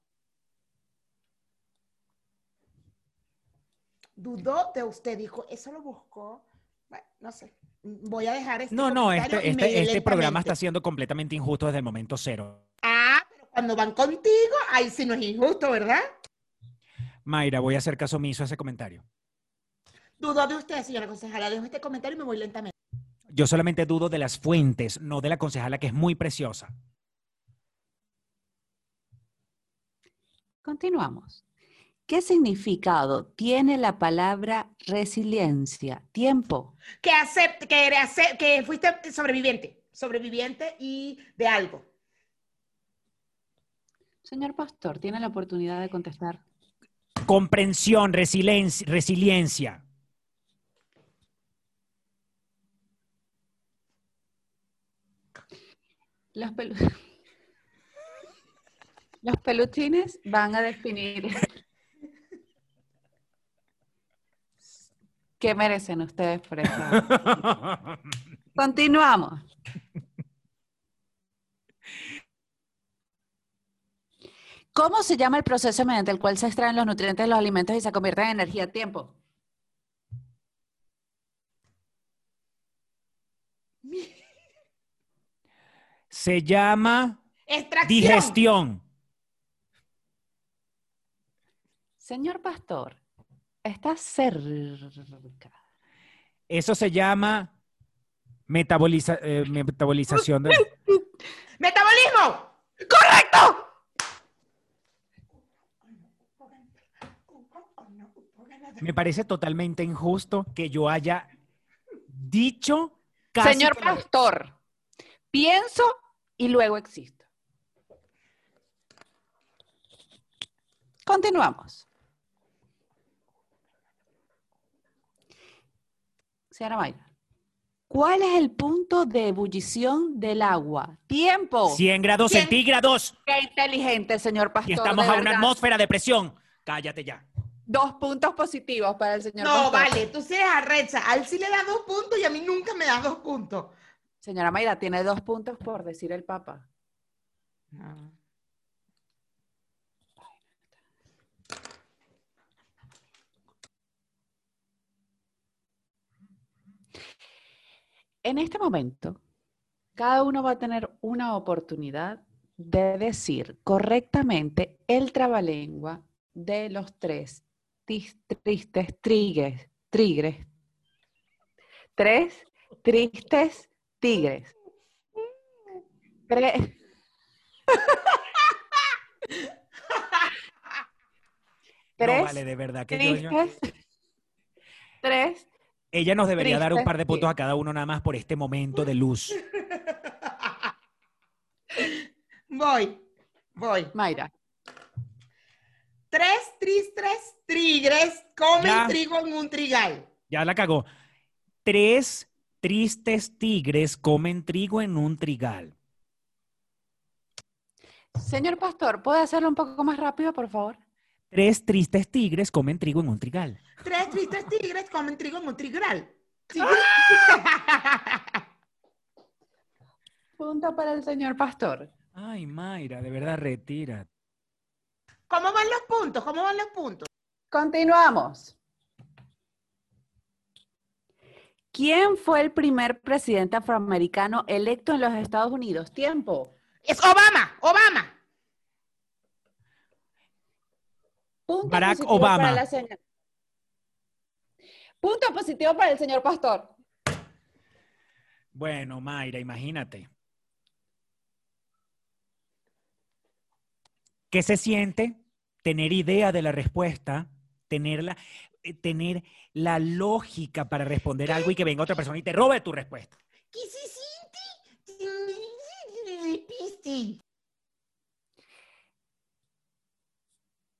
Dudó de usted, dijo, eso lo buscó. Bueno, no sé. Voy a dejar este No, no, este, este, este programa está siendo completamente injusto desde el momento cero. Ah, pero cuando van contigo, ahí sí no es injusto, ¿verdad? Mayra, voy a hacer caso omiso a ese comentario. Dudó de usted, señora concejala. Dejo este comentario y me voy lentamente. Yo solamente dudo de las fuentes, no de la concejala, que es muy preciosa. Continuamos. ¿Qué significado tiene la palabra resiliencia? Tiempo. Que acepte, que, eres ace- que fuiste sobreviviente, sobreviviente y de algo. Señor Pastor, tiene la oportunidad de contestar. Comprensión, resiliencia, resiliencia. Los, Los peluchines van a definir qué merecen ustedes por eso. Continuamos. ¿Cómo se llama el proceso mediante el cual se extraen los nutrientes de los alimentos y se convierten en energía? Tiempo. Se llama Extracción. digestión. Señor Pastor, está cerca. Eso se llama metaboliza- eh, metabolización de... ¡Metabolismo! ¡Correcto! Me parece totalmente injusto que yo haya dicho casi Señor que Pastor, pienso y luego existo. Continuamos. Señora Mayra, ¿cuál es el punto de ebullición del agua? Tiempo. 100 grados centígrados Qué inteligente, señor Pastor. y estamos a una atmósfera de presión. Cállate ya. Dos puntos positivos para el señor No, Pastor. vale, tú sí eres arrecha. A él sí le da dos puntos y a mí nunca me da dos puntos. Señora Mayra, tiene dos puntos por decir el Papa. En este momento, cada uno va a tener una oportunidad de decir correctamente el trabalengua de los tres tis- tristes trigues, tigres. Tres tristes tigres. Tres. No Tres vale, de verdad que yo- yo- tristes. Tres. Ella nos debería dar un par de puntos sí. a cada uno nada más por este momento de luz. Voy, voy. Mayra. Tres tristes tigres comen Ya. trigo en un trigal. Ya la cagó. Tres tristes tigres comen trigo en un trigal. Señor Pastor, ¿puede hacerlo un poco más rápido, por favor? Tres tristes tigres comen trigo en un trigal. Tres tristes tigres comen trigo en un trigal. Sí. Punto para el señor Pastor. Ay, Mayra, de verdad, retira. ¿Cómo van los puntos? ¿Cómo van los puntos? Continuamos. ¿Quién fue el primer presidente afroamericano electo en los Estados Unidos? Tiempo. Es Obama, Obama. Punto Barack positivo Obama. para la señora- Punto positivo para el señor Pastor. Bueno, Mayra, imagínate. ¿Qué se siente tener idea de la respuesta, tener eh, tener la lógica para responder algo y que venga otra persona y te robe tu respuesta? ¿Qué se siente?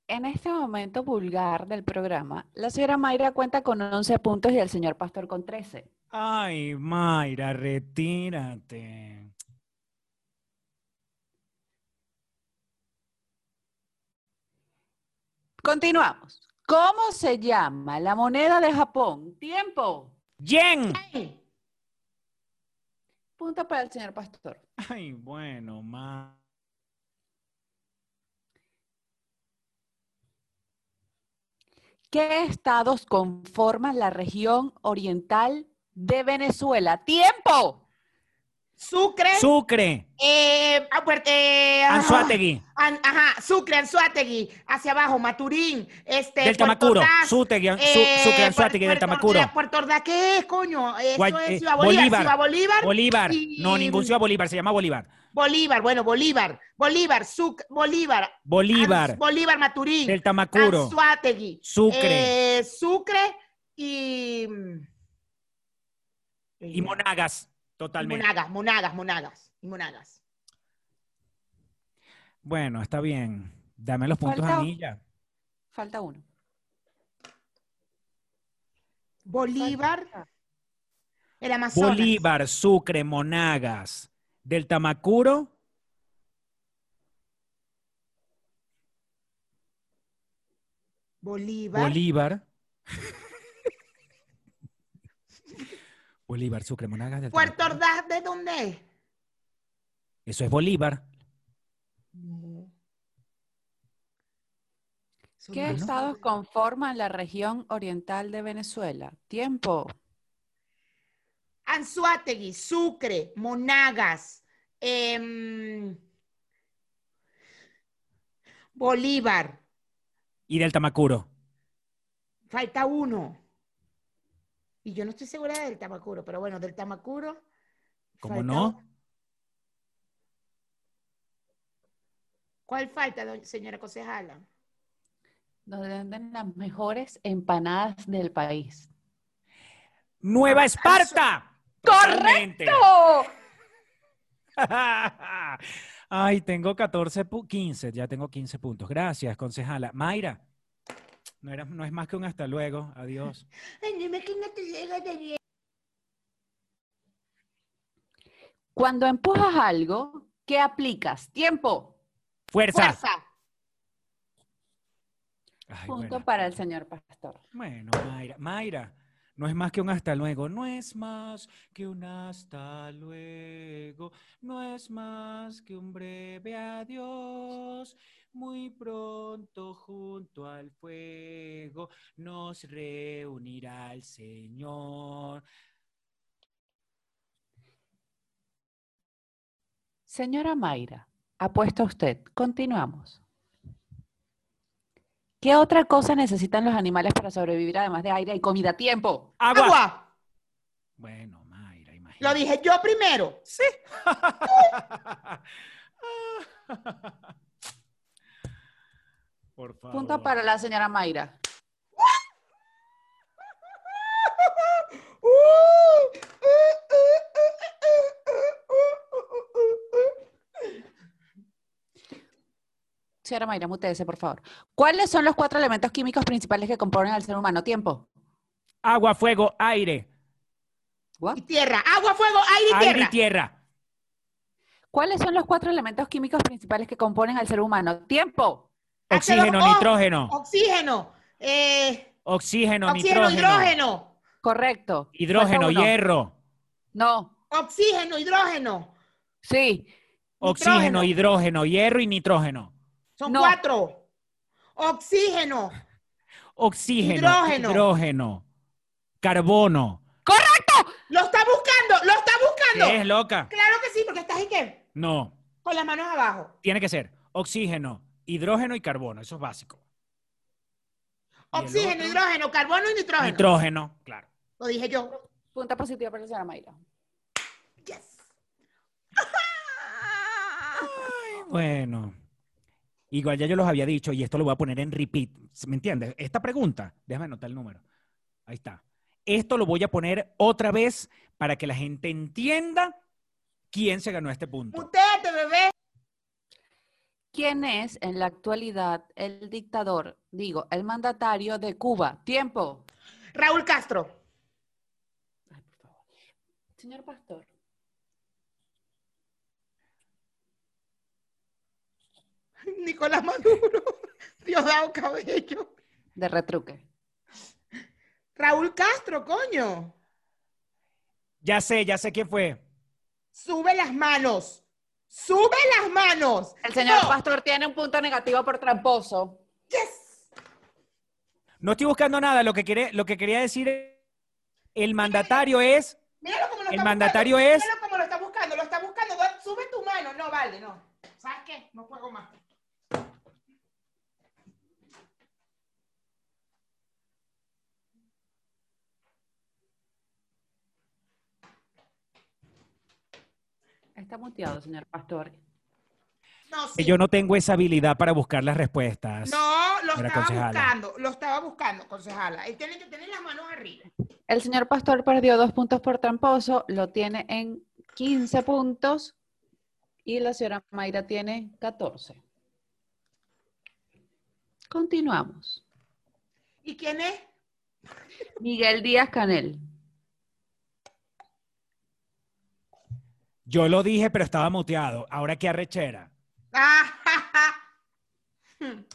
En este momento vulgar del programa, la señora Mayra cuenta con 11 puntos y el señor Pastor con 13. Ay, Mayra, retírate. Continuamos. ¿Cómo se llama la moneda de Japón? Tiempo. Yen. Punto para el señor Pastor. Ay, bueno, ma. ¿Qué estados conforman la región oriental de Venezuela? ¡Tiempo! Sucre. Sucre. Eh, ah, eh, Anzuategui. ajá, Sucre, Anzuategui. Hacia abajo, Maturín. Este, del Tamacuro. Sutegui, eh, Sucre, Anzuategui, del Tamacuro. Puerto Ordaz, ¿qué es, coño? Eso es eh, Ciudad Bolívar. Bolívar. Ciudad Bolívar. Bolívar. No, ningún Ciudad Bolívar, se llama Bolívar. Bolívar, bueno, Bolívar. Bolívar, Suc Bolívar. Bolívar. Bolívar, Maturín. Del Tamacuro. Anzuategui. Sucre. Eh, Sucre y... Y Monagas. Totalmente. Monagas, monagas, monagas. Y monagas. Bueno, está bien. Dame los puntos Falta- a mí ya. Falta uno. Bolívar. El Amazonas. Bolívar, Sucre, Monagas. Del Tamacuro. Bolívar. Bolívar. Bolívar, Sucre, Monagas. Del Puerto Tamacuro. Ordaz, ¿de dónde es? Eso es Bolívar. No. ¿Qué dos. estados conforman la región oriental de Venezuela? Tiempo. Anzuategui, Sucre, Monagas, em, Bolívar. Y del Tamacuro. Falta uno. Y yo no estoy segura del Tamacuro, pero bueno, del Tamacuro. ¿Cómo falta- no? ¿Cuál falta, señora concejala? Donde venden las mejores empanadas del país. ¡Nueva Esparta! Totalmente. Ay, tengo 14, pu- 15, ya tengo 15 puntos. Gracias, concejala. Mayra, no, era- no es más que un hasta luego. Adiós. Ay, dime que no te llega de bien. Cuando empujas algo, ¿qué aplicas? Tiempo. Fuerza. Fuerza. Ay, Punto bueno. para el señor Pastor. Bueno, Mayra, Mayra, no es más que un hasta luego, no es más que un hasta luego, no es más que un breve adiós. Muy pronto junto al fuego nos reunirá el Señor. Señora Mayra, apuesto a usted. Continuamos. ¿Qué otra cosa necesitan los animales para sobrevivir además de aire y comida? Tiempo. Agua. Agua. Bueno, Mayra, imagínate. Lo dije yo primero. Sí. Por favor. Punto para la señora Mayra. Señora Mayra, mutese, por favor. ¿Cuáles son los cuatro elementos químicos principales que componen al ser humano? Tiempo. Agua, fuego, aire. What? Y tierra. Agua, fuego, aire y Aire tierra. y tierra. ¿Cuáles son los cuatro elementos químicos principales que componen al ser humano? Tiempo. Oxígeno, H2O. nitrógeno. Oxígeno. Eh, Oxígeno, oxígeno, nitrógeno. hidrógeno. Correcto. Hidrógeno, hierro. No. Oxígeno, hidrógeno. Sí. Oxígeno, Nitrógeno. hidrógeno, hierro y nitrógeno. Son No. cuatro. Oxígeno. Oxígeno, Hidrógeno. hidrógeno, carbono. Lo está buscando, lo está buscando. ¿Qué es, loca? Claro que sí, porque estás ahí qué? No, Con las manos abajo. tiene que ser oxígeno, hidrógeno y carbono. Eso es básico. ¿Y Oxígeno, hidrógeno, carbono y nitrógeno. Nitrógeno, claro. Lo dije yo. Punta positiva para la señora Mayra. Yes. Bueno. Igual ya yo los había dicho y esto lo voy a poner en repeat. ¿Me entiendes? Esta pregunta, déjame anotar el número. Ahí está. Esto lo voy a poner otra vez para que la gente entienda quién se ganó este punto. Muteate, bebé. ¿Quién es en la actualidad el dictador, digo, el mandatario de Cuba? Tiempo. Raúl Castro. Ay, por favor. Señor Pastor. Nicolás Maduro. Diosdado Cabello. De retruque. Raúl Castro, coño. Ya sé, ya sé quién fue. Sube las manos. Sube las manos. El señor No. Pastor tiene un punto negativo por tramposo. Yes. No estoy buscando nada. Lo que, quería, lo que quería decir es, el mandatario es, Míralo como lo El está mandatario buscando. es- Míralo como lo está buscando. Lo está buscando. Sube tu mano. No, vale, no. ¿Sabes qué? No juego más. Está muteado, señor Pastor. No, sí. yo no tengo esa habilidad para buscar las respuestas. No, lo estaba concejala. buscando. Lo estaba buscando, concejala. Él tiene que tener las manos arriba. El señor Pastor perdió dos puntos por tramposo, lo tiene en 15 puntos y la señora Mayra tiene 14. Continuamos. ¿Y quién es? Miguel Díaz Canel. Yo lo dije, pero estaba muteado. Ahora qué arrechera.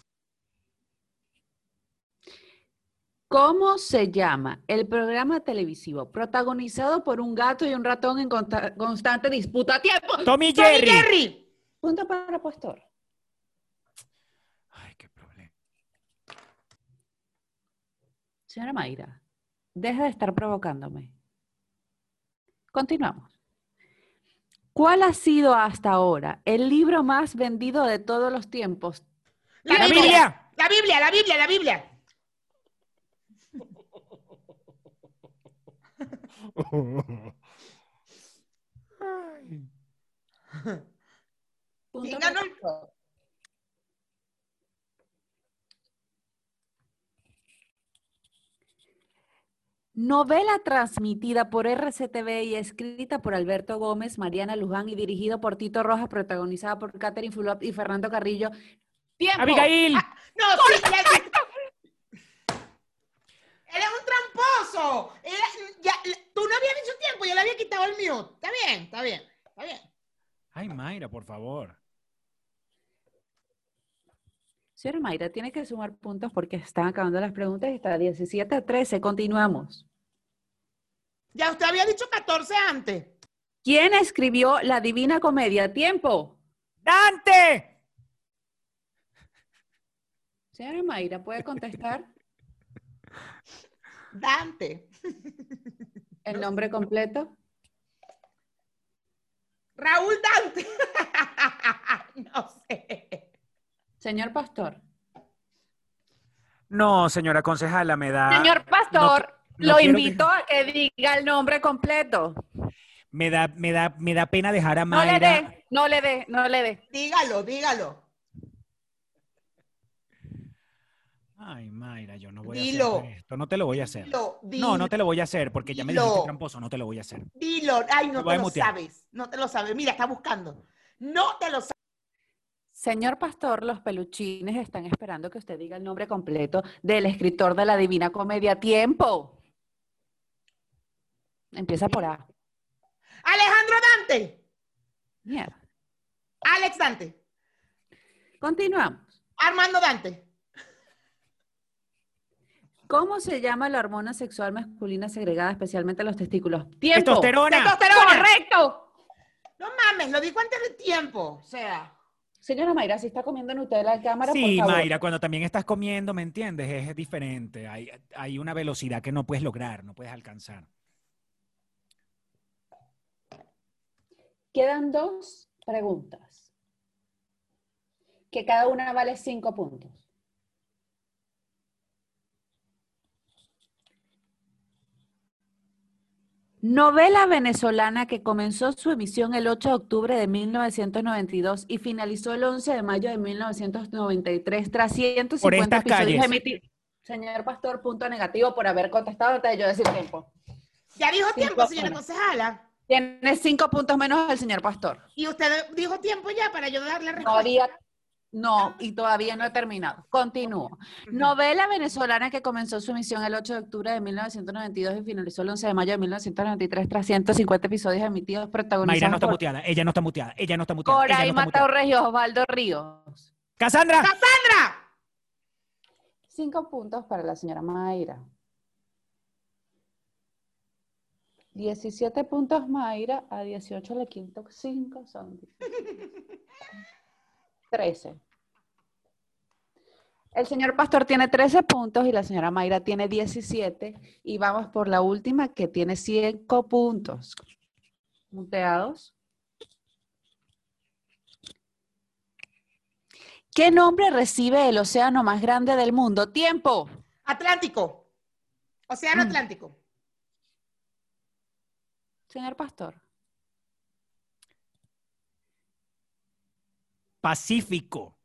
¿Cómo se llama el programa televisivo protagonizado por un gato y un ratón en consta- constante disputa? ¡Tiempo! Tommy Tommy Jerry. Jerry. Punto para Pastor. Ay, qué problema. Señora Mayra, deja de estar provocándome. Continuamos. ¿Cuál ha sido hasta ahora el libro más vendido de todos los tiempos? La, ¡La Biblia. Biblia! La Biblia, la Biblia, la Biblia. Punto ¿Quién para ganó el- Novela transmitida por RCTV y escrita por Alberto Gómez, Mariana Luján y dirigido por Tito Rojas, protagonizada por Catherine Fulop y Fernando Carrillo. ¡Tiempo! Abigail. No, sí, ya- Él es un tramposo. Él- ya- tú no habías dicho tiempo, yo le había quitado el mío. Está bien, está bien, está bien. Ay, Mayra, por favor. Señora Mayra, tiene que sumar puntos porque están acabando las preguntas y está 17 a 13. Continuamos. Ya usted había dicho 14 antes. ¿Quién escribió La Divina Comedia? ¡Tiempo! ¡Dante! Señora Mayra, ¿puede contestar Dante. el nombre completo? Raúl Dante. no sé. Señor Pastor. No, señora concejala, me da. Señor Pastor, no lo que- invito a que diga el nombre completo. Me da, me da, me da pena dejar a No le Mayra. dé, no le dé, no le dé. Dígalo, dígalo. Ay, Mayra, yo no voy Dilo. a hacer esto. No te lo voy a hacer. Dilo, No, dilo, no te lo voy a hacer porque ya me dijiste tramposo, no te lo voy a hacer. Dilo. Ay, no Te lo mutear. sabes. No te lo sabes. Mira, está buscando. No te lo sabes. Señor Pastor, los peluchines están esperando que usted diga el nombre completo del escritor de la Divina Comedia. ¡Tiempo! Empieza por A. Alejandro Dante. Mierda. Alex Dante. Continuamos. Armando Dante. ¿Cómo se llama la hormona sexual masculina segregada especialmente en los testículos? ¡Tiempo! ¡Testosterona! Testosterona. ¡Correcto! No mames, lo dijo antes de tiempo. O sea. Señora Mayra, si está comiendo Nutella en cámara, por Sí, favor. Mayra, cuando también estás comiendo, ¿me entiendes? Es diferente. Hay, hay una velocidad que no puedes lograr, no puedes alcanzar. Quedan dos preguntas. Que cada una vale cinco puntos. Novela venezolana que comenzó su emisión el 8 de octubre de 1992 y finalizó el 11 de mayo de 1993 tras 150 episodios emitidos. Señor Pastor, punto negativo por haber contestado antes de yo decir tiempo. Ya dijo tiempo, señora concejala. Tiene cinco puntos menos el señor Pastor. ¿Y usted dijo tiempo ya para yo darle respuesta? No, y todavía no he terminado. Continúo. Novela venezolana que comenzó su emisión el 8 de octubre de 1992 y finalizó el 11 de mayo de 1993 tras 150 episodios emitidos protagonizados Mayra no está muteada, ella no está muteada, ella no está muteada. Coray no Mateo Regios, Osvaldo Ríos. ¡Casandra! ¡Casandra! Cinco puntos para la señora Mayra. 17 puntos Mayra, a 18 le quinto 5 son 13. El señor Pastor tiene 13 puntos y la señora Mayra tiene 17. Y vamos por la última que tiene 5 puntos. Muteados. ¿Qué nombre recibe el océano más grande del mundo? Tiempo. Atlántico. Océano mm. Atlántico. Señor Pastor. Pacífico.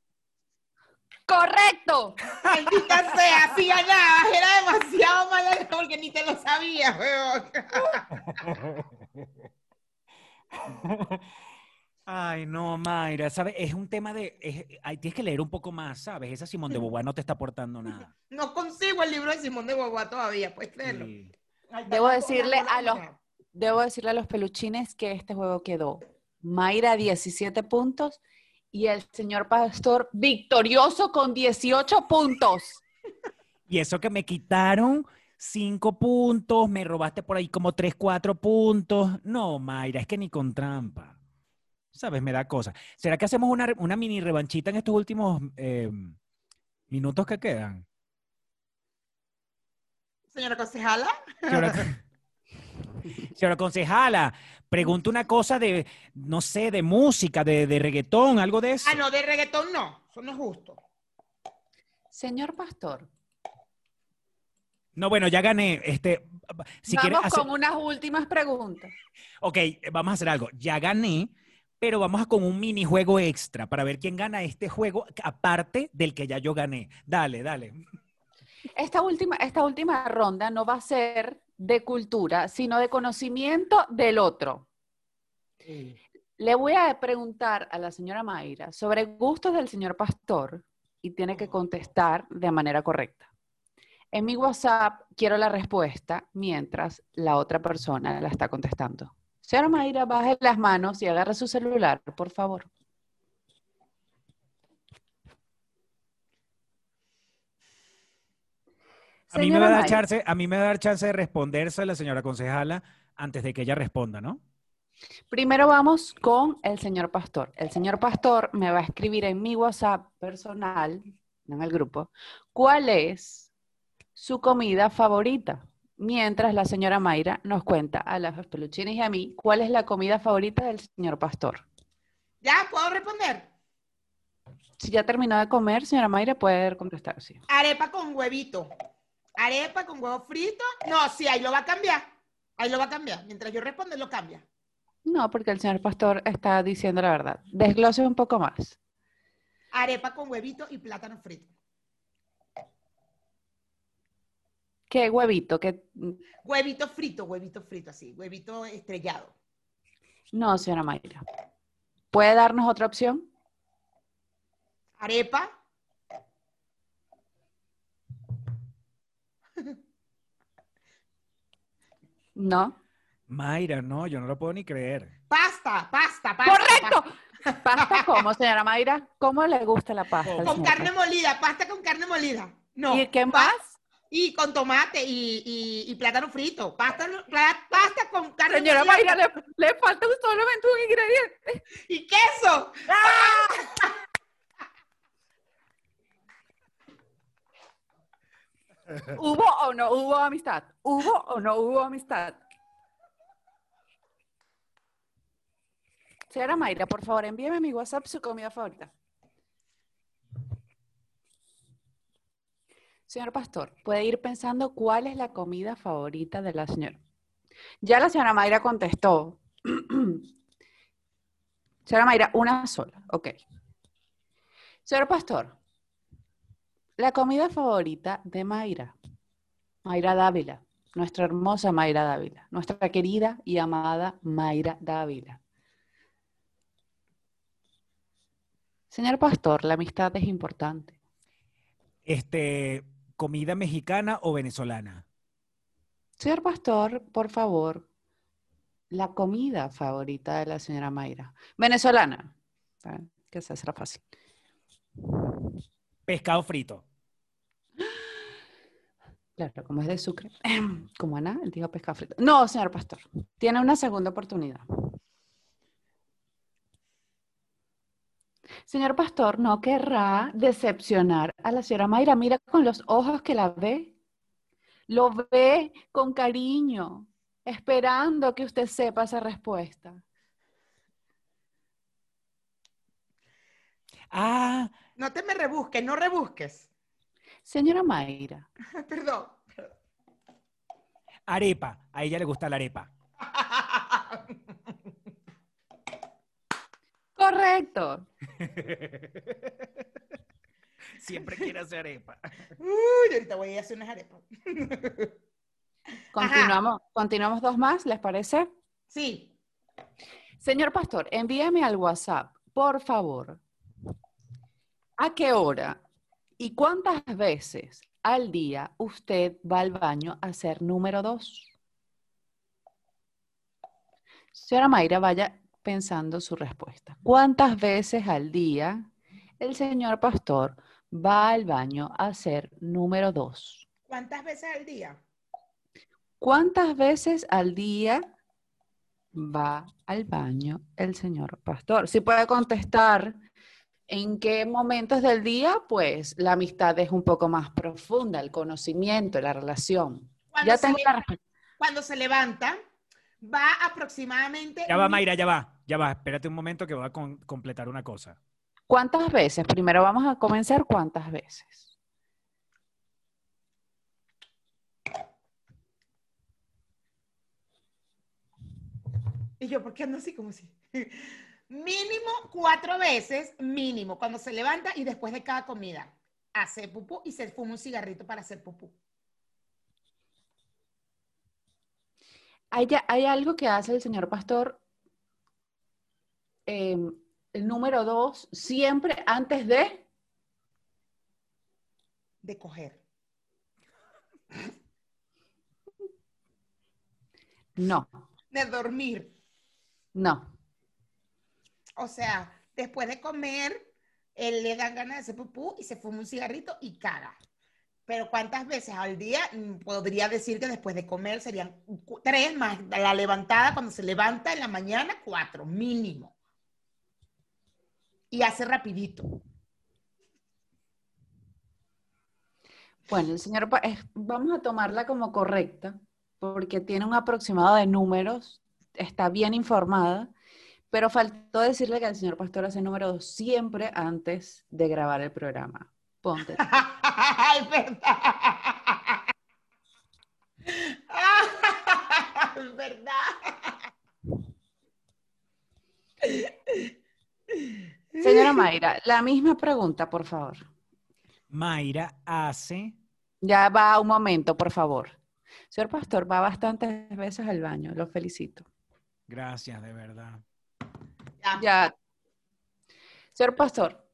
Correcto. Maldita sea, así ganabas. Era demasiado mala porque ni te lo sabías, Ay, no, Mayra, ¿sabes? Es un tema de... tienes que leer un poco más, ¿sabes? Esa Simón de Boba no te está aportando nada. No consigo el libro de Simón de Boba todavía, pues creerlo. Debo decirle a los... Debo decirle a los peluchines que este juego quedó. Mayra 17 puntos y el señor pastor victorioso con 18 puntos. Y eso que me quitaron 5 puntos, me robaste por ahí como 3, 4 puntos. No, Mayra, es que ni con trampa. ¿Sabes? Me da cosa. ¿Será que hacemos una, mini revanchita en estos últimos eh, minutos que quedan? Señora concejala. Señora concejala, pregunto una cosa de, no sé, de música, de, de reggaetón, algo de eso. Ah, no, de reggaetón no, eso no es justo. Señor Pastor. No, bueno, ya gané. Este, si vamos con unas últimas preguntas. Ok, vamos a hacer algo. Ya gané, pero vamos a con un minijuego extra para ver quién gana este juego, aparte del que ya yo gané. Dale, dale. Esta última, esta última ronda no va a ser de cultura, sino de conocimiento del otro. Le voy a preguntar a la señora Mayra sobre gustos del señor pastor y tiene que contestar de manera correcta. En mi WhatsApp quiero la respuesta mientras la otra persona la está contestando. Señora Mayra, baje las manos y agarre su celular, por favor. A mí, me va a, dar chance, a mí me va a dar chance de responderse a la señora concejala antes de que ella responda, ¿no? Primero vamos con el señor pastor. El señor pastor me va a escribir en mi WhatsApp personal, en el grupo, cuál es su comida favorita. Mientras la señora Mayra nos cuenta a las peluchines y a mí cuál es la comida favorita del señor pastor. ¿Ya puedo responder? Si ya terminó de comer, señora Mayra puede contestar, sí. Arepa con huevito arepa con huevo frito. No, sí, ahí lo va a cambiar. Ahí lo va a cambiar. Mientras yo responda, lo cambia. No, porque el señor pastor está diciendo la verdad. Desglose un poco más. Arepa con huevito y plátano frito. ¿Qué huevito? ¿Qué... Huevito frito, huevito frito, así, huevito estrellado. No, señora Mayra. ¿Puede darnos otra opción? Arepa, No. Mayra, no, yo no lo puedo ni creer. Pasta, pasta, pasta. ¡Correcto! ¿Pasta cómo, señora Mayra? ¿Cómo le gusta la pasta? Con carne molida, pasta con carne molida. No. ¿Y qué más? Y con tomate y, y, plátano frito. Pasta, pasta con carne Señora Mayra, le, le, falta solamente un ingrediente. ¡Y queso! ¡Ah! ¿Hubo o no hubo amistad? ¿Hubo o no hubo amistad? Señora Mayra, por favor, envíeme mi WhatsApp su comida favorita. Señor Pastor, puede ir pensando cuál es la comida favorita de la señora. Ya la señora Mayra contestó. señora Mayra, una sola. Ok. Señor Pastor, la comida favorita de Mayra. Mayra Dávila, nuestra hermosa Mayra Dávila, nuestra querida y amada Mayra Dávila. Señor Pastor, la amistad es importante. Este, ¿comida mexicana o venezolana? Señor Pastor, por favor, la comida favorita de la señora Mayra. Venezolana. Que esa será fácil. Pescado frito. Claro, como es de Sucre. Como Ana, él dijo pescado frito. No, señor pastor. Tiene una segunda oportunidad. Señor pastor, no querrá decepcionar a la señora Mayra. Mira con los ojos que la ve. Lo ve con cariño, esperando que usted sepa esa respuesta. Ah. No te me rebusques, no rebusques. Señora Mayra. perdón, Arepa. A ella le gusta la arepa. Correcto. Siempre quiere hacer arepa. Uy, ahorita voy a hacer unas arepas. Continuamos, continuamos dos más, ¿les parece? Sí. Señor Pastor, envíame al WhatsApp, por favor. ¿A qué hora y cuántas veces al día usted va al baño a hacer número dos? Señora Mayra, vaya pensando su respuesta. ¿Cuántas veces al día el señor pastor va al baño a hacer número dos? ¿Cuántas veces al día? ¿Cuántas veces al día va al baño el señor pastor? Si puede contestar en qué momentos del día, pues la amistad es un poco más profunda, el conocimiento, la relación. ya tengo la respuesta. Cuando se levanta, va aproximadamente. Ya va, Mayra, ya va, ya va. Espérate un momento que voy a completar una cosa. ¿Cuántas veces? Primero vamos a comenzar, ¿cuántas veces? Y yo, ¿por qué ando así como si? Mínimo cuatro veces, mínimo, cuando se levanta y después de cada comida. Hace pupú y se fuma un cigarrito para hacer pupú. Hay, hay algo que hace el señor pastor, em, el número dos, siempre antes de... De coger. No. De dormir. No. O sea, después de comer, él le dan ganas de hacer pupú y se fuma un cigarrito y caga. Pero ¿cuántas veces al día? Mm, podría decir que después de comer serían tres más la levantada, cuando se levanta en la mañana, cuatro, mínimo. Y hace rapidito. Bueno, el señor, vamos a tomarla como correcta, porque tiene un aproximado de números, está bien informada pero faltó decirle que el señor pastor hace número dos siempre antes de grabar el programa. Ponte. ¡Ay, verdad! ¡Es verdad! Señora Mayra, la misma pregunta, por favor. Mayra hace. Ya va un momento, por favor. Señor Pastor, va bastantes veces al baño, lo felicito. Gracias, de verdad. Ya. Señor Pastor,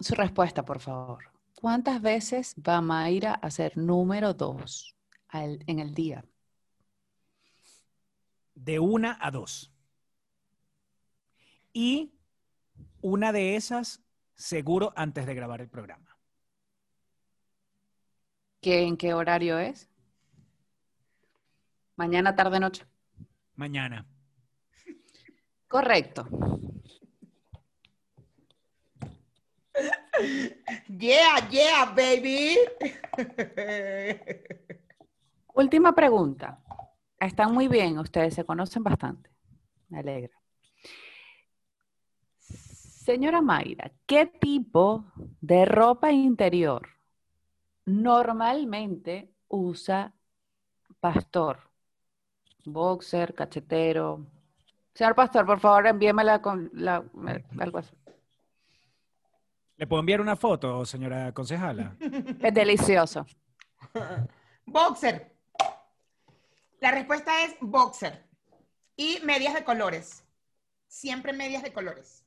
su respuesta, por favor. ¿Cuántas veces va Mayra a ser número dos en el día? De una a dos. Y una de esas seguro antes de grabar el programa. ¿Qué, ¿En qué horario es? Mañana, tarde, noche. Mañana. Correcto. Yeah, yeah, baby. Última pregunta. Están muy bien, ustedes se conocen bastante. Me alegra. Señora Mayra, ¿qué tipo de ropa interior normalmente usa Pastor. Boxer, cachetero. Señor Pastor, por favor, envíemela con la, algo así. ¿Le puedo enviar una foto, señora concejala? Es delicioso. Boxer. La respuesta es boxer. Y medias de colores. Siempre medias de colores.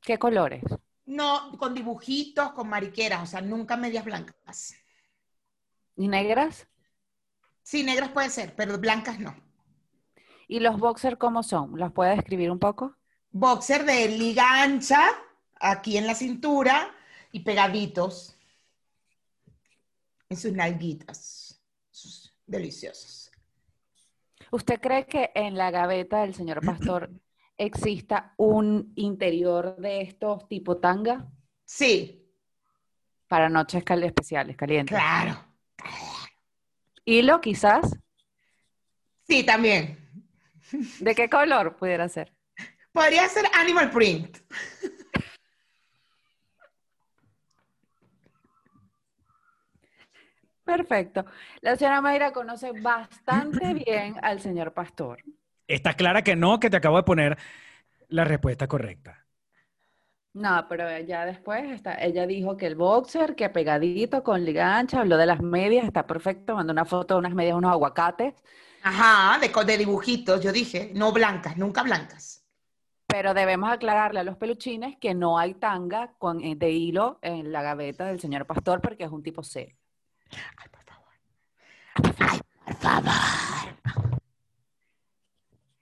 ¿Qué colores? No, con dibujitos, con mariqueras, o sea, nunca medias blancas. ¿Y negras? Sí, negras puede ser, pero blancas no. ¿Y los boxers cómo son? ¿Los puede describir un poco? Boxer de liga ancha, aquí en la cintura y pegaditos en sus nalguitas. deliciosos. ¿Usted cree que en la gaveta del señor pastor exista un interior de estos tipo tanga? Sí. Para noches especiales, calientes. Claro. ¿Hilo quizás? Sí, también. ¿De qué color pudiera ser? Podría ser animal print. Perfecto. La señora Mayra conoce bastante bien al señor pastor. Está clara que no, que te acabo de poner la respuesta correcta. No, pero ya después está, ella dijo que el boxer, que pegadito con liga ancha, habló de las medias, está perfecto, mandó una foto de unas medias, unos aguacates. Ajá, de, de dibujitos, yo dije, no blancas, nunca blancas. Pero debemos aclararle a los peluchines que no hay tanga con, eh, de hilo en la gaveta del señor pastor porque es un tipo C. Ay, por favor. Ay, por favor.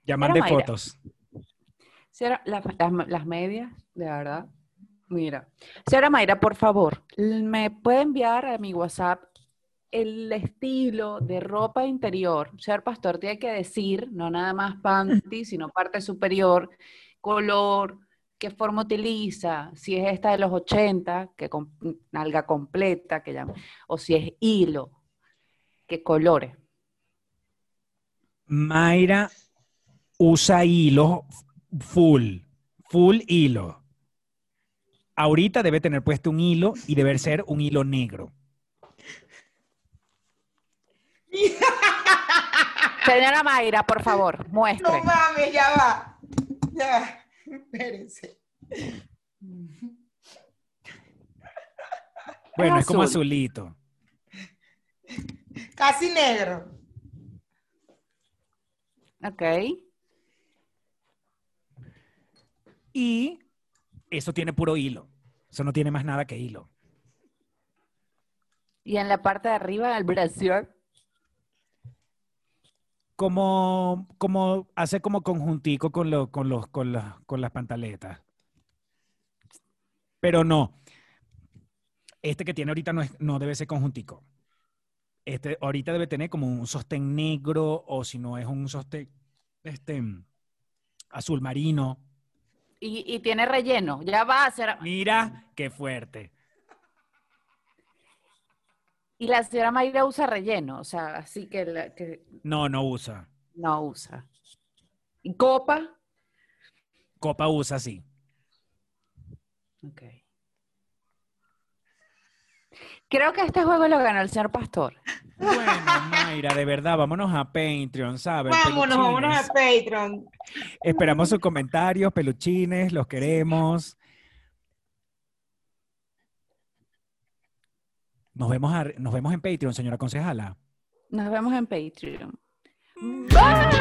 Ya mandé fotos. las, medias, de verdad. Mira. Señora Mayra, por favor, ¿me puede enviar a mi WhatsApp el estilo de ropa interior? Señor Pastor, tiene que decir, no nada más panty, sino parte superior, color, qué forma utiliza, si es esta de los 80, que con nalga completa, que llama, o si es hilo, qué colores. Mayra usa hilo full, full hilo. Ahorita debe tener puesto un hilo y debe ser un hilo negro. Señora Mayra, por favor, muestre. No mames, ya va. Ya va. Espérense. Bueno, es, como azulito. Casi negro. Ok. Y eso tiene puro hilo. Eso no tiene más nada que hilo. Y en la parte de arriba del brasier como, como hace como conjuntico con, lo, con, los, con, con las pantaletas. Pero no. Este que tiene ahorita no, es, no debe ser conjuntico. Este ahorita debe tener como un sostén negro o si no es un sostén este, azul marino. Y, y tiene relleno. Ya va a ser. Mira qué fuerte. Y la señora Mayra usa relleno, o sea, así que, No, no usa. No usa. ¿Y copa? Copa usa, sí. Ok. Creo que este juego lo ganó el señor Pastor. Bueno, Mayra, de verdad, vámonos a Patreon, ¿sabes? Vámonos, vámonos a Patreon. Esperamos sus comentarios, peluchines, los queremos. Nos vemos, nos vemos en Patreon, señora concejala. Nos vemos en Patreon. Bye.